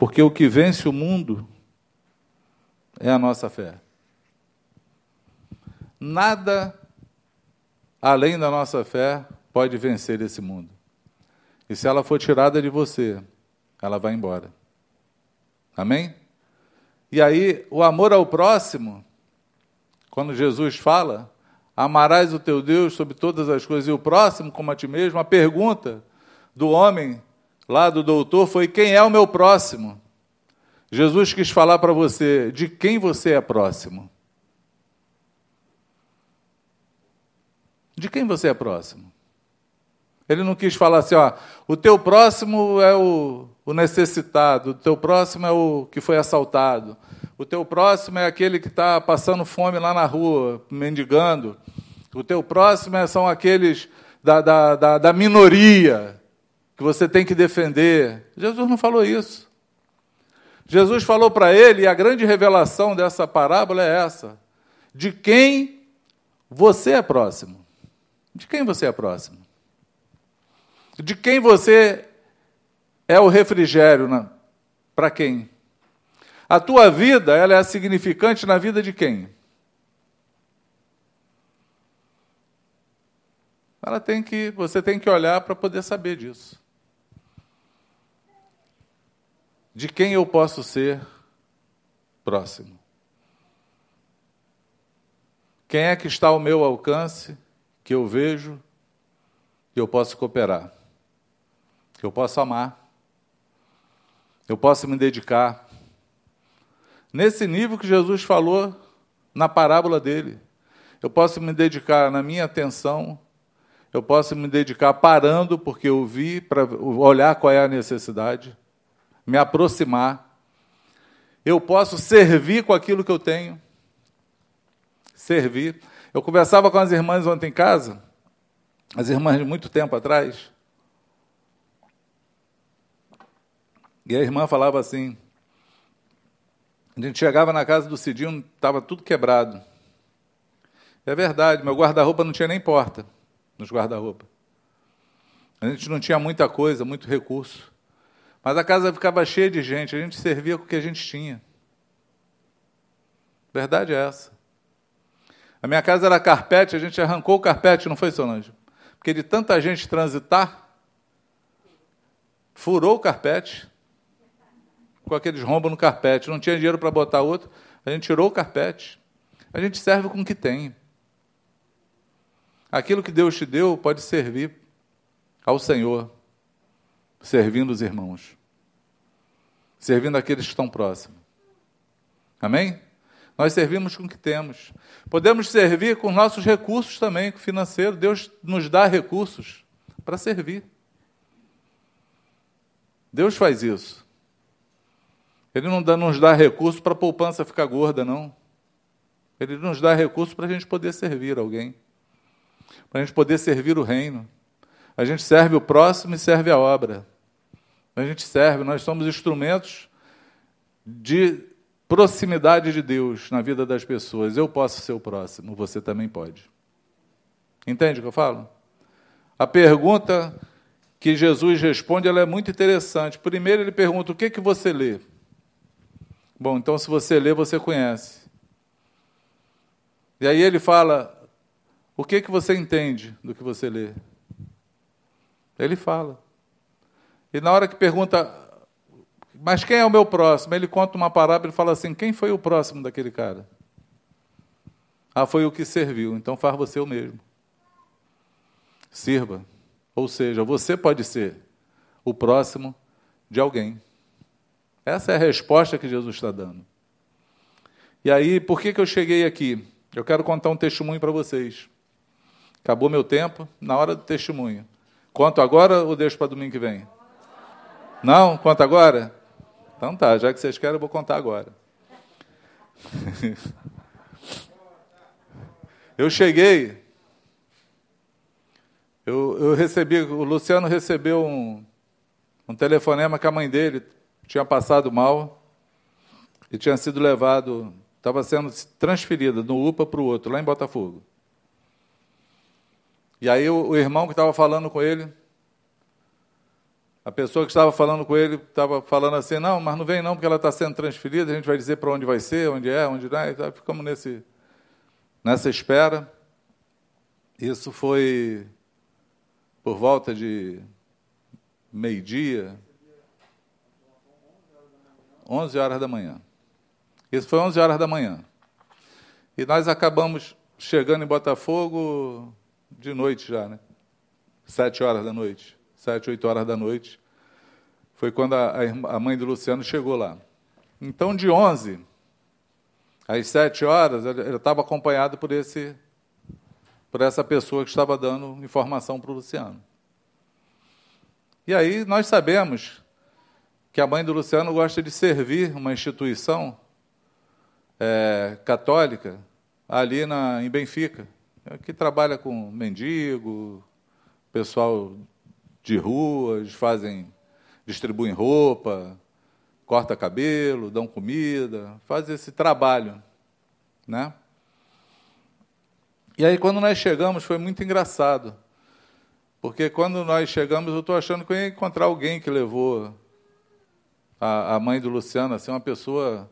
Porque o que vence o mundo é a nossa fé. Nada além da nossa fé pode vencer esse mundo. E se ela for tirada de você, ela vai embora. Amém? E aí, o amor ao próximo, quando Jesus fala, amarás o teu Deus sobre todas as coisas e o próximo como a ti mesmo, a pergunta do homem lá do doutor foi: quem é o meu próximo? Jesus quis falar para você de quem você é próximo. De quem você é próximo? Ele não quis falar assim, ó, o teu próximo é o, o necessitado, o teu próximo é o que foi assaltado, o teu próximo é aquele que está passando fome lá na rua, mendigando, o teu próximo é, são aqueles da, da, da, da minoria, que você tem que defender. Jesus não falou isso. Jesus falou para ele, e a grande revelação dessa parábola é essa: de quem você é próximo. De quem você é próximo? De quem você é o refrigério? Para quem? A tua vida, ela é significante na vida de quem? Ela tem que, você tem que olhar para poder saber disso. De quem eu posso ser próximo. Quem é que está ao meu alcance, que eu vejo, que eu posso cooperar, que eu posso amar, eu posso me dedicar. Nesse nível que Jesus falou na parábola dele, eu posso me dedicar na minha atenção, eu posso me dedicar parando, porque eu vi, para olhar qual é a necessidade me aproximar, eu posso servir com aquilo que eu tenho. servir. Eu conversava com as irmãs ontem em casa, as irmãs de muito tempo atrás, e a irmã falava assim: a gente chegava na casa do Cidinho, estava tudo quebrado. É verdade, meu guarda-roupa não tinha nem porta nos guarda-roupa. A gente não tinha muita coisa, muito recurso. Mas a casa ficava cheia de gente, a gente servia com o que a gente tinha. Verdade é essa. A minha casa era carpete, a gente arrancou o carpete, não foi, Solange? Porque de tanta gente transitar, furou o carpete, com aqueles rombos no carpete, não tinha dinheiro para botar outro, a gente tirou o carpete. A gente serve com o que tem. Aquilo que Deus te deu pode servir ao Senhor, servindo os irmãos, servindo aqueles que estão próximos. Amém? Nós servimos com o que temos. Podemos servir com nossos recursos também, financeiro. Deus nos dá recursos para servir. Deus faz isso. Ele não dá, nos dá recursos para a poupança ficar gorda, não. Ele nos dá recursos para a gente poder servir alguém, para a gente poder servir o reino. A gente serve o próximo e serve a obra. A gente serve, nós somos instrumentos de proximidade de Deus na vida das pessoas. Eu posso ser o próximo, você também pode. Entende o que eu falo? A pergunta que Jesus responde ela é muito interessante. Primeiro, ele pergunta: o que, que você lê? Bom, então, se você lê, você conhece. E aí ele fala: o que, que você entende do que você lê? Ele fala. E na hora que pergunta, mas quem é o meu próximo? Ele conta uma parábola e fala assim: quem foi o próximo daquele cara? Ah, foi o que serviu, então faz você o mesmo. Sirva. Ou seja, você pode ser o próximo de alguém. Essa é a resposta que Jesus está dando. E aí, por que, que eu cheguei aqui? Eu quero contar um testemunho para vocês. Acabou meu tempo, na hora do testemunho. Conto agora ou deixo para domingo que vem? Não? Conta agora? Então tá, já que vocês querem, eu vou contar agora. [LAUGHS] eu cheguei, eu, eu, recebi, o Luciano recebeu um, um telefonema que a mãe dele tinha passado mal e tinha sido levado, estava sendo transferida do UPA para o outro, lá em Botafogo. E aí o, o irmão que estava falando com ele, a pessoa que estava falando com ele estava falando assim, não, mas não vem não, porque ela está sendo transferida, a gente vai dizer para onde vai ser, onde é, onde não é, então ficamos nesse, nessa espera. Isso foi por volta de meio-dia, 11 horas da manhã. Isso foi 11 horas da manhã. E nós acabamos chegando em Botafogo de noite já, né? Sete horas da noite sete, oito horas da noite. Foi quando a, a mãe do Luciano chegou lá. Então, de 11 às sete horas, ele estava acompanhado por, esse, por essa pessoa que estava dando informação para o Luciano. E aí nós sabemos que a mãe do Luciano gosta de servir uma instituição é, católica ali na, em Benfica, que trabalha com mendigo, pessoal de ruas, fazem, distribuem roupa, corta cabelo, dão comida, fazem esse trabalho, né? E aí quando nós chegamos foi muito engraçado, porque quando nós chegamos eu estou achando que eu ia encontrar alguém que levou a, a mãe do Luciano, assim, uma pessoa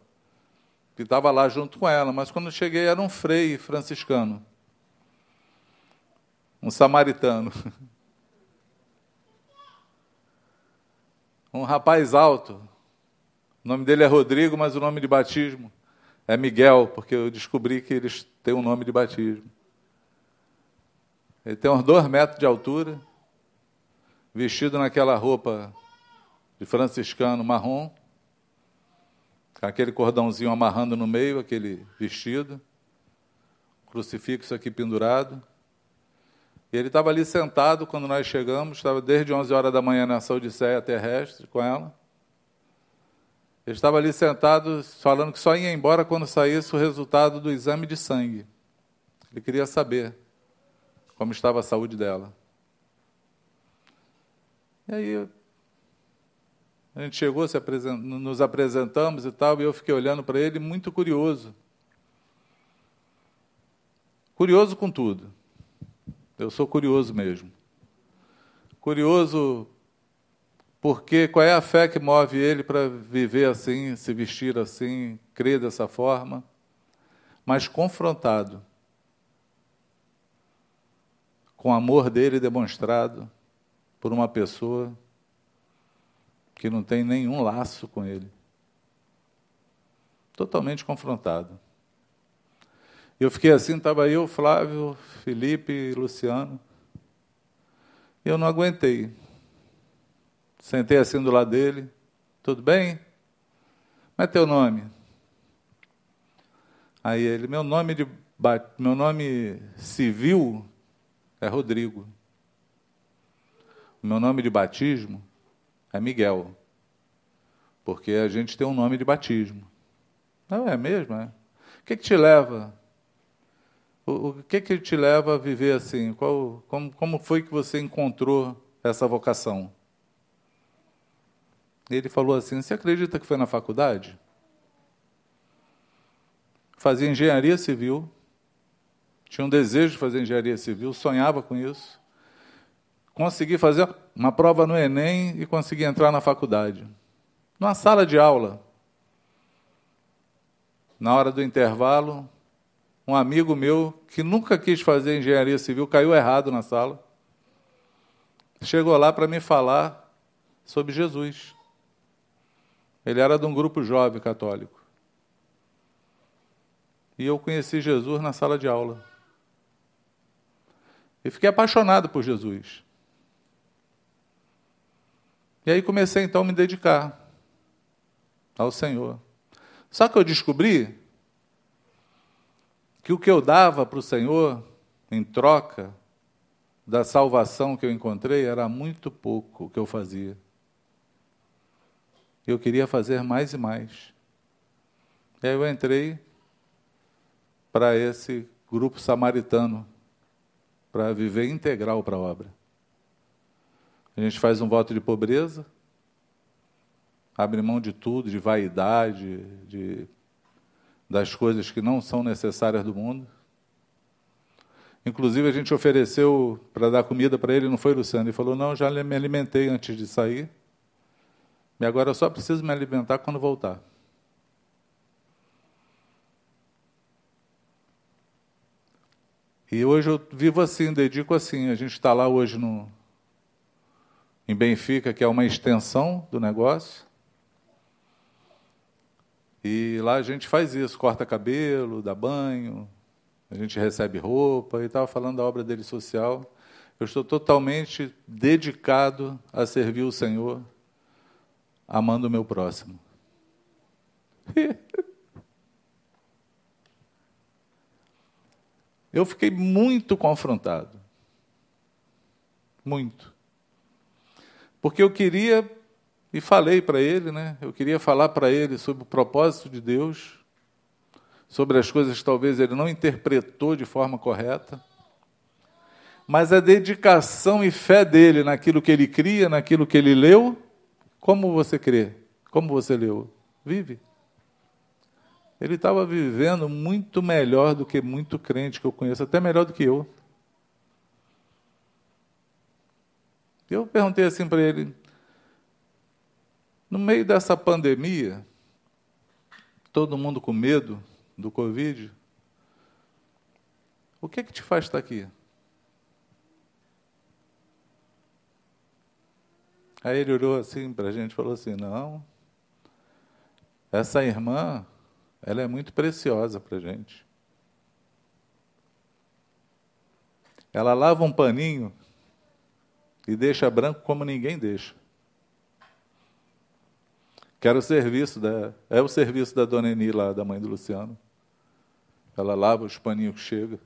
que estava lá junto com ela, mas quando cheguei era um frei franciscano, um samaritano. [LAUGHS] um rapaz alto. O nome dele é Rodrigo, mas o nome de batismo é Miguel, porque eu descobri que eles têm um nome de batismo. Ele tem uns dois metros de altura, vestido naquela roupa de franciscano marrom, com aquele cordãozinho amarrando no meio, aquele vestido, crucifixo aqui pendurado. E ele estava ali sentado quando nós chegamos, estava desde 11 horas da manhã nessa odisseia terrestre com ela. Ele estava ali sentado, falando que só ia embora quando saísse o resultado do exame de sangue. Ele queria saber como estava a saúde dela. E aí a gente chegou, apresent... nos apresentamos e tal, e eu fiquei olhando para ele muito curioso. Curioso com tudo. Eu sou curioso mesmo. Curioso porque qual é a fé que move ele para viver assim, se vestir assim, crer dessa forma, mas confrontado com o amor dele demonstrado por uma pessoa que não tem nenhum laço com ele. Totalmente confrontado. Eu fiquei assim, estava eu, Flávio, Felipe, Luciano. Eu não aguentei. Sentei assim do lado dele. Tudo bem? Como é teu nome? Aí ele, meu nome de meu nome civil é Rodrigo. Meu nome de batismo é Miguel. Porque a gente tem um nome de batismo. Não é mesmo, é? O que, que te leva o, o que, que te leva a viver assim? Qual, como, como foi que você encontrou essa vocação? Ele falou assim: Você acredita que foi na faculdade? Fazia engenharia civil, tinha um desejo de fazer engenharia civil, sonhava com isso. Consegui fazer uma prova no Enem e consegui entrar na faculdade. Numa sala de aula, na hora do intervalo, um amigo meu que nunca quis fazer engenharia civil caiu errado na sala. Chegou lá para me falar sobre Jesus. Ele era de um grupo jovem católico. E eu conheci Jesus na sala de aula. E fiquei apaixonado por Jesus. E aí comecei então a me dedicar ao Senhor. Só que eu descobri que o que eu dava para o Senhor em troca da salvação que eu encontrei era muito pouco o que eu fazia. Eu queria fazer mais e mais. E aí eu entrei para esse grupo samaritano, para viver integral para a obra. A gente faz um voto de pobreza, abre mão de tudo, de vaidade, de das coisas que não são necessárias do mundo. Inclusive, a gente ofereceu para dar comida para ele, não foi, Luciano? Ele falou: Não, já me alimentei antes de sair, e agora eu só preciso me alimentar quando voltar. E hoje eu vivo assim, dedico assim. A gente está lá hoje no, em Benfica, que é uma extensão do negócio. E lá a gente faz isso, corta cabelo, dá banho, a gente recebe roupa, e estava falando da obra dele social. Eu estou totalmente dedicado a servir o Senhor, amando o meu próximo. [LAUGHS] Eu fiquei muito confrontado. Muito. Porque eu queria e falei para ele, né? Eu queria falar para ele sobre o propósito de Deus, sobre as coisas que talvez ele não interpretou de forma correta. Mas a dedicação e fé dele naquilo que ele cria, naquilo que ele leu, como você crê? Como você leu? Vive. Ele estava vivendo muito melhor do que muito crente que eu conheço, até melhor do que eu. Eu perguntei assim para ele: no meio dessa pandemia, todo mundo com medo do Covid, o que é que te faz estar aqui? Aí ele olhou assim para a gente e falou assim: Não, essa irmã, ela é muito preciosa para a gente. Ela lava um paninho e deixa branco como ninguém deixa. Que era o serviço da. É o serviço da dona Eni lá, da mãe do Luciano. Ela lava os paninhos que chega.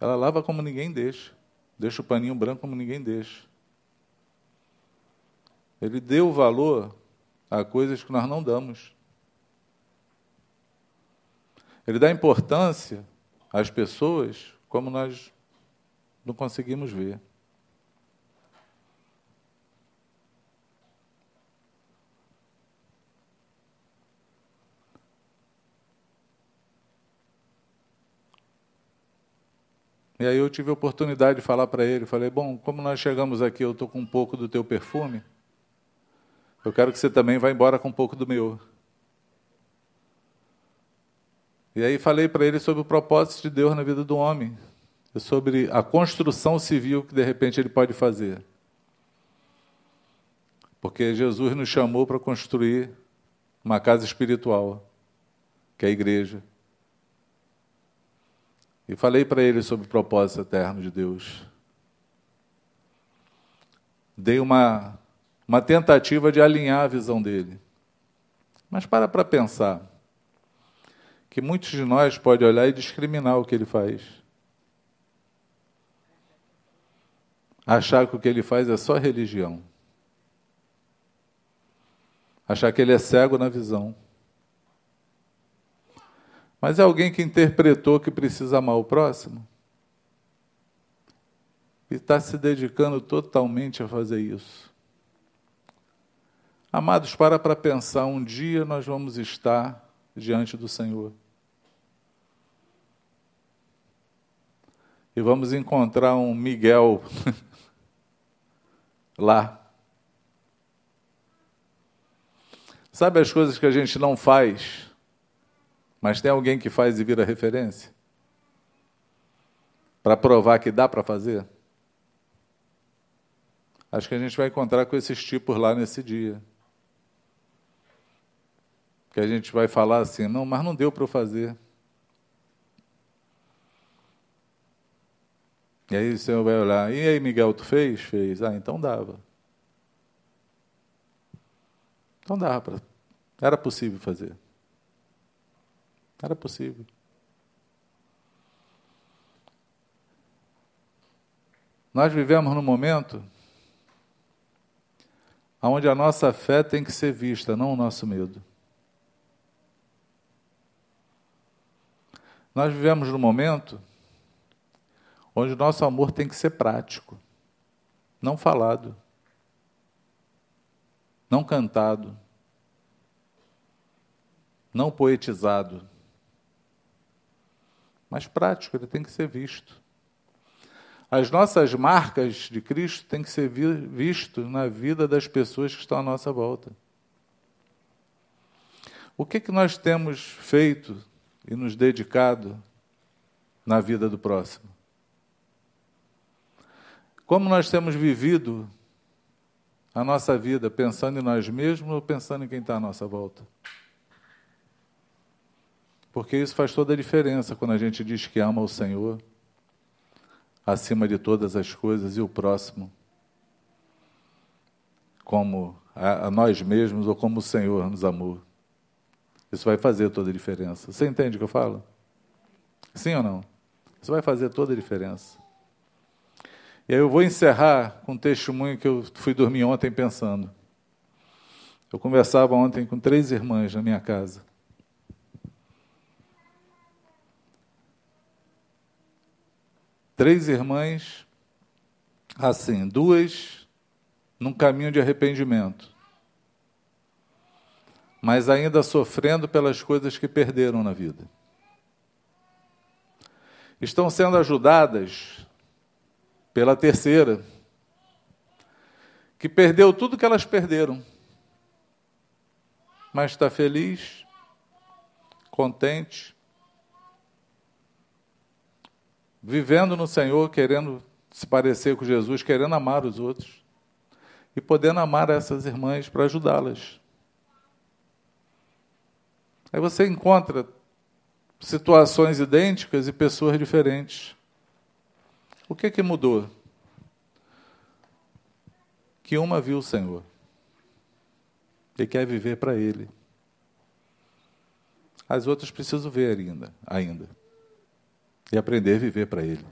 Ela lava como ninguém deixa. Deixa o paninho branco como ninguém deixa. Ele deu valor a coisas que nós não damos. Ele dá importância as pessoas como nós não conseguimos ver. E aí eu tive a oportunidade de falar para ele, falei, bom, como nós chegamos aqui, eu estou com um pouco do teu perfume, eu quero que você também vá embora com um pouco do meu. E aí falei para ele sobre o propósito de Deus na vida do homem, sobre a construção civil que de repente ele pode fazer. Porque Jesus nos chamou para construir uma casa espiritual, que é a igreja. E falei para ele sobre o propósito eterno de Deus. Dei uma, uma tentativa de alinhar a visão dele. Mas para para pensar que muitos de nós podem olhar e discriminar o que ele faz. Achar que o que ele faz é só religião. Achar que ele é cego na visão. Mas é alguém que interpretou que precisa amar o próximo e está se dedicando totalmente a fazer isso. Amados, para para pensar, um dia nós vamos estar diante do Senhor. E vamos encontrar um Miguel [LAUGHS] lá. Sabe as coisas que a gente não faz mas tem alguém que faz e vira referência? Para provar que dá para fazer? Acho que a gente vai encontrar com esses tipos lá nesse dia. Que a gente vai falar assim: não, mas não deu para eu fazer. E aí o Senhor vai olhar: e aí, Miguel, tu fez? Fez. Ah, então dava. Então dava para. Era possível fazer. Era possível. Nós vivemos num momento onde a nossa fé tem que ser vista, não o nosso medo. Nós vivemos num momento onde o nosso amor tem que ser prático, não falado, não cantado, não poetizado mas prático, ele tem que ser visto. As nossas marcas de Cristo têm que ser visto na vida das pessoas que estão à nossa volta. O que, que nós temos feito e nos dedicado na vida do próximo? Como nós temos vivido a nossa vida pensando em nós mesmos ou pensando em quem está à nossa volta? Porque isso faz toda a diferença quando a gente diz que ama o Senhor acima de todas as coisas e o próximo como a, a nós mesmos ou como o Senhor nos amou. Isso vai fazer toda a diferença. Você entende o que eu falo? Sim ou não? Isso vai fazer toda a diferença. E aí eu vou encerrar com um testemunho que eu fui dormir ontem pensando. Eu conversava ontem com três irmãs na minha casa. Três irmãs, assim, duas num caminho de arrependimento, mas ainda sofrendo pelas coisas que perderam na vida. Estão sendo ajudadas pela terceira, que perdeu tudo que elas perderam, mas está feliz, contente, vivendo no Senhor, querendo se parecer com Jesus, querendo amar os outros e podendo amar essas irmãs para ajudá-las. Aí você encontra situações idênticas e pessoas diferentes. O que que mudou? Que uma viu o Senhor e quer viver para Ele. As outras precisam ver ainda, ainda e aprender a viver para Ele.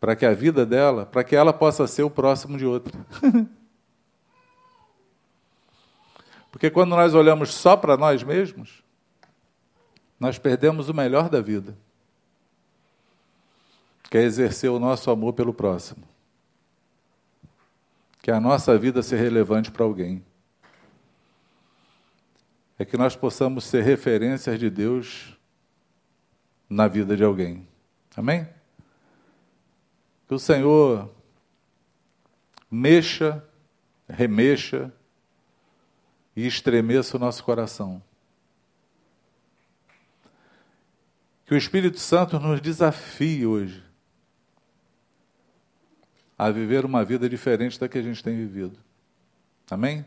Para que a vida dela, para que ela possa ser o próximo de outra. [LAUGHS] Porque quando nós olhamos só para nós mesmos, nós perdemos o melhor da vida. que é exercer o nosso amor pelo próximo. Que a nossa vida seja relevante para alguém. É que nós possamos ser referências de Deus na vida de alguém. Amém? Que o Senhor mexa, remexa e estremeça o nosso coração. Que o Espírito Santo nos desafie hoje a viver uma vida diferente da que a gente tem vivido. Amém?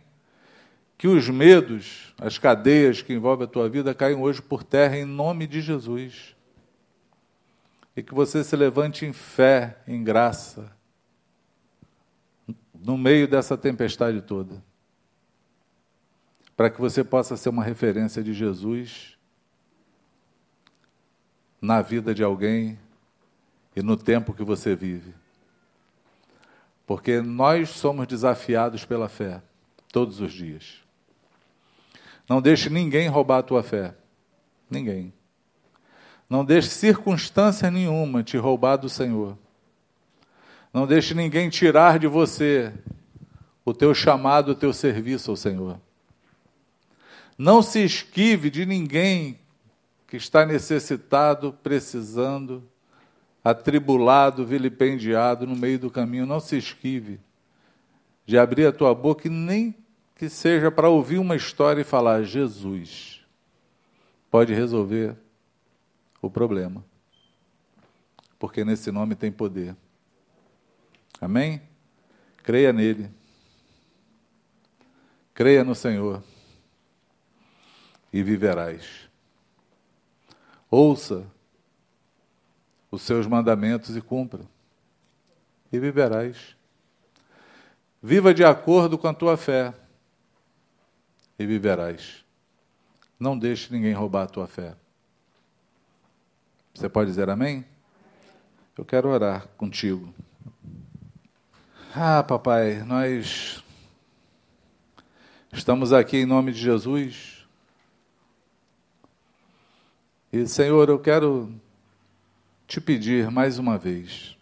Que os medos, as cadeias que envolvem a tua vida caiam hoje por terra em nome de Jesus. E que você se levante em fé, em graça, no meio dessa tempestade toda. Para que você possa ser uma referência de Jesus na vida de alguém e no tempo que você vive. Porque nós somos desafiados pela fé todos os dias. Não deixe ninguém roubar a tua fé. Ninguém. Não deixe circunstância nenhuma te roubar do Senhor. Não deixe ninguém tirar de você o teu chamado, o teu serviço ao Senhor. Não se esquive de ninguém que está necessitado, precisando, atribulado, vilipendiado no meio do caminho. Não se esquive de abrir a tua boca e nem que seja para ouvir uma história e falar: Jesus pode resolver o problema. Porque nesse nome tem poder. Amém? Creia nele. Creia no Senhor e viverás. Ouça os seus mandamentos e cumpra, e viverás. Viva de acordo com a tua fé e viverás. Não deixe ninguém roubar a tua fé. Você pode dizer amém? Eu quero orar contigo. Ah, papai, nós estamos aqui em nome de Jesus. E, Senhor, eu quero te pedir mais uma vez.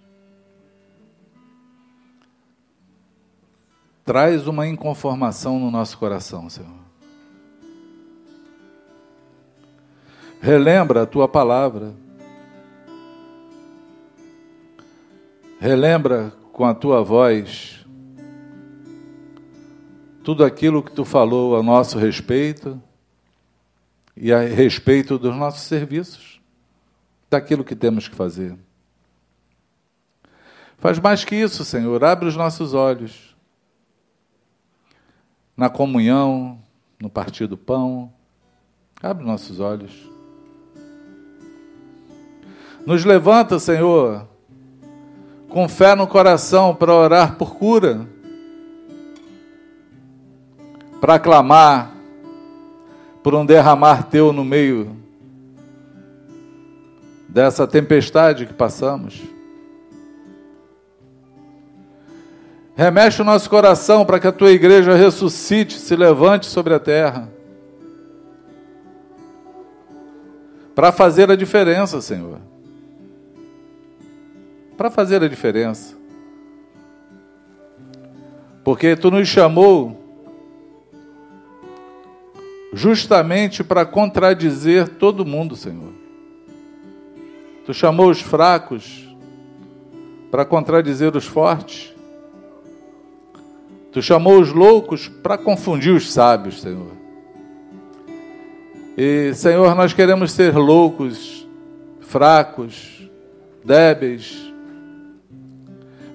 Traz uma inconformação no nosso coração, Senhor. Relembra a tua palavra. Relembra com a tua voz tudo aquilo que tu falou a nosso respeito e a respeito dos nossos serviços, daquilo que temos que fazer. Faz mais que isso, Senhor, abre os nossos olhos na comunhão, no partir do pão, abre nossos olhos. Nos levanta, Senhor, com fé no coração para orar por cura, para clamar por um derramar teu no meio dessa tempestade que passamos. Remexe o nosso coração para que a tua igreja ressuscite, se levante sobre a terra. Para fazer a diferença, Senhor para fazer a diferença. Porque tu nos chamou justamente para contradizer todo mundo, Senhor. Tu chamou os fracos para contradizer os fortes. Tu chamou os loucos para confundir os sábios, Senhor. E, Senhor, nós queremos ser loucos, fracos, débeis,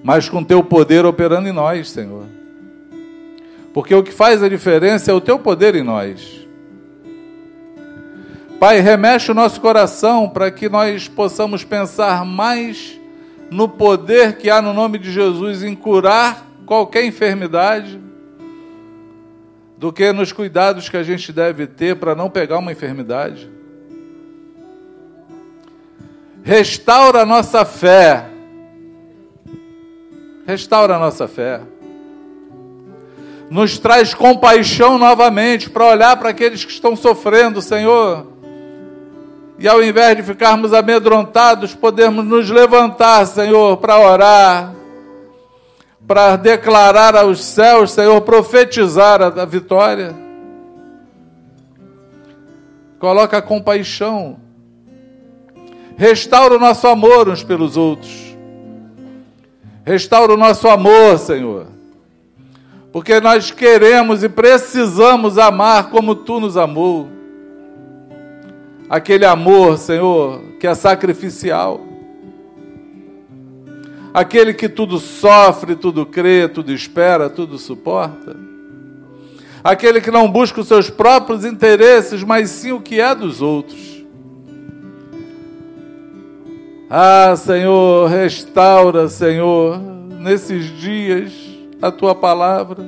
mas com teu poder operando em nós, Senhor. Porque o que faz a diferença é o teu poder em nós. Pai, remexe o nosso coração para que nós possamos pensar mais no poder que há no nome de Jesus em curar qualquer enfermidade, do que nos cuidados que a gente deve ter para não pegar uma enfermidade. Restaura a nossa fé restaura a nossa fé. Nos traz compaixão novamente para olhar para aqueles que estão sofrendo, Senhor, E ao invés de ficarmos amedrontados, podemos nos levantar, Senhor, para orar, para declarar aos céus, Senhor, profetizar a, vitória. Coloca compaixão. Restaura o nosso amor uns pelos outros. Restaura o nosso amor, Senhor. Porque nós queremos e precisamos amar como tu nos amou aquele amor, Senhor, que é sacrificial. Aquele que tudo sofre, tudo crê, tudo espera, tudo suporta. Aquele que não busca os seus próprios interesses, mas sim o que é dos outros. Ah, Senhor, restaura, Senhor, nesses dias a tua palavra.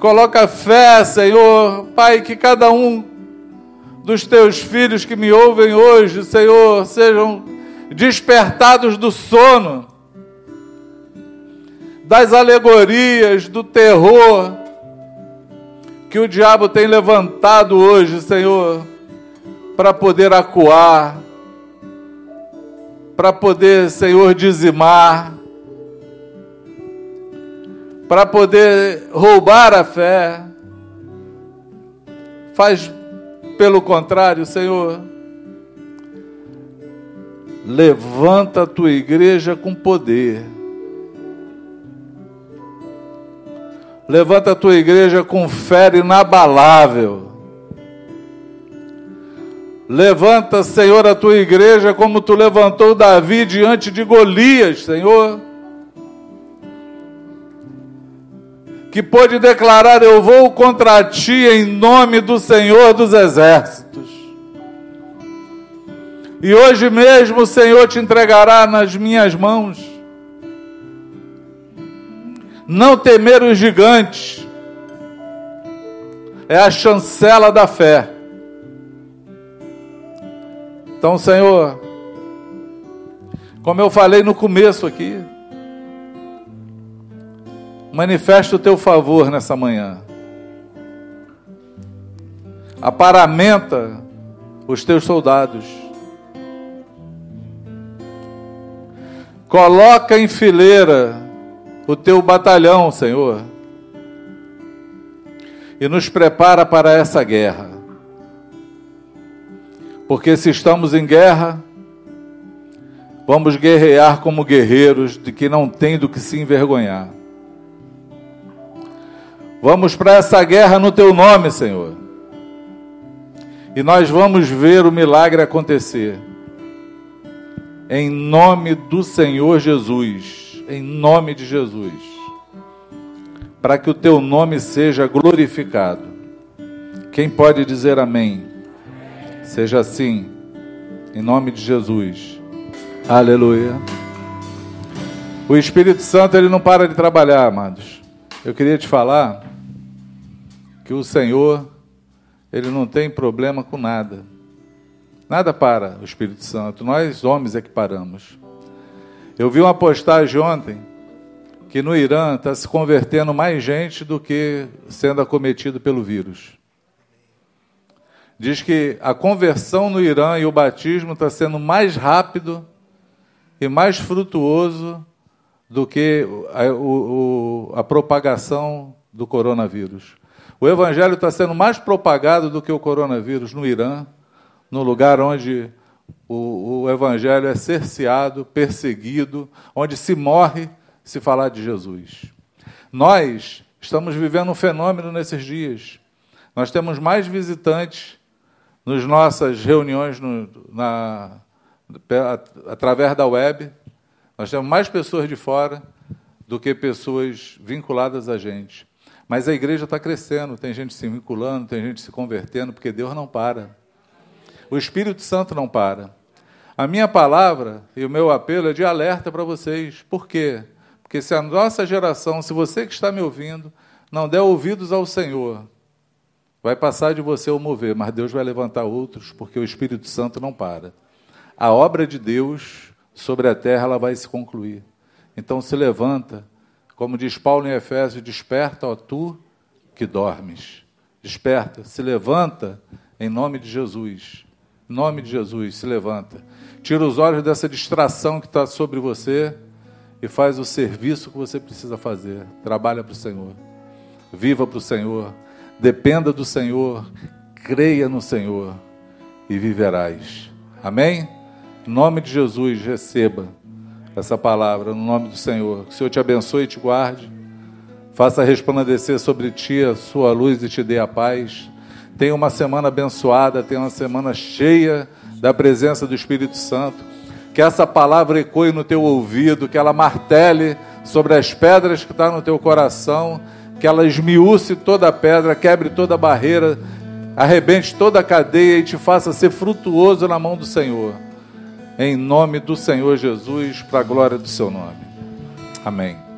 Coloca fé, Senhor, Pai, que cada um dos teus filhos que me ouvem hoje, Senhor, sejam despertados do sono, das alegorias, do terror que o diabo tem levantado hoje, Senhor, para poder acuar, para poder, Senhor, dizimar para poder roubar a fé. Faz pelo contrário, Senhor. Levanta a tua igreja com poder. Levanta a tua igreja com fé inabalável. Levanta, Senhor, a tua igreja como tu levantou Davi diante de Golias, Senhor que pôde declarar: Eu vou contra ti em nome do Senhor dos Exércitos. E hoje mesmo o Senhor te entregará nas minhas mãos. Não temer os gigantes é a chancela da fé. Então, Senhor, como eu falei no começo aqui, manifesta o teu favor nessa manhã. Aparamenta os teus soldados. Coloca em fileira o teu batalhão, Senhor. E nos prepara para essa guerra. Porque se estamos em guerra, vamos guerrear como guerreiros de que não tem do que se envergonhar. Vamos para essa guerra no teu nome, Senhor. E nós vamos ver o milagre acontecer. Em nome do Senhor Jesus. Em nome de Jesus. Para que o teu nome seja glorificado. Quem pode dizer amém? Seja assim. Em nome de Jesus. Aleluia. O Espírito Santo ele não para de trabalhar, amados. Eu queria te falar que o Senhor, ele não tem problema com nada. Nada para o Espírito Santo. Nós, homens, é que paramos. Eu vi uma postagem ontem que no Irã está se convertendo mais gente do que sendo acometido pelo vírus. Diz que a conversão no Irã e o batismo está sendo mais rápido e mais frutuoso do que a, o, a propagação do coronavírus. O evangelho está sendo mais propagado do que o coronavírus no Irã, no lugar onde o, o evangelho é cerceado, perseguido, onde se morre se falar de Jesus. Nós estamos vivendo um fenômeno nesses dias. Nós temos mais visitantes nas nossas reuniões no, na, através da web. Nós temos mais pessoas de fora do que pessoas vinculadas a gente. Mas a igreja está crescendo, tem gente se vinculando, tem gente se convertendo, porque Deus não para. O Espírito Santo não para. A minha palavra e o meu apelo é de alerta para vocês. Por quê? Porque se a nossa geração, se você que está me ouvindo, não der ouvidos ao Senhor, vai passar de você o mover, mas Deus vai levantar outros, porque o Espírito Santo não para. A obra de Deus sobre a terra ela vai se concluir. Então se levanta como diz Paulo em Efésios, desperta, ó tu que dormes. Desperta, se levanta Em nome de Jesus. Em nome de Jesus, se levanta. Tira os olhos dessa distração que está sobre você e faz o serviço que você precisa fazer. Trabalha para o Senhor. Viva para o Senhor. Dependa do Senhor. Creia no Senhor e viverás. Amém? Em nome de Jesus, receba essa palavra, no nome do Senhor. Que o Senhor te abençoe e te guarde. Faça resplandecer sobre ti a sua luz e te dê a paz. Tenha uma semana abençoada, tenha uma semana cheia da presença do Espírito Santo. Que essa palavra ecoe no teu ouvido, que ela martele sobre as pedras que estão tá no teu coração, que ela esmiúce toda a pedra, quebre toda a barreira, arrebente toda a cadeia e te faça ser frutuoso na mão do Senhor. Em nome do Senhor Jesus, para a glória do seu nome. Amém.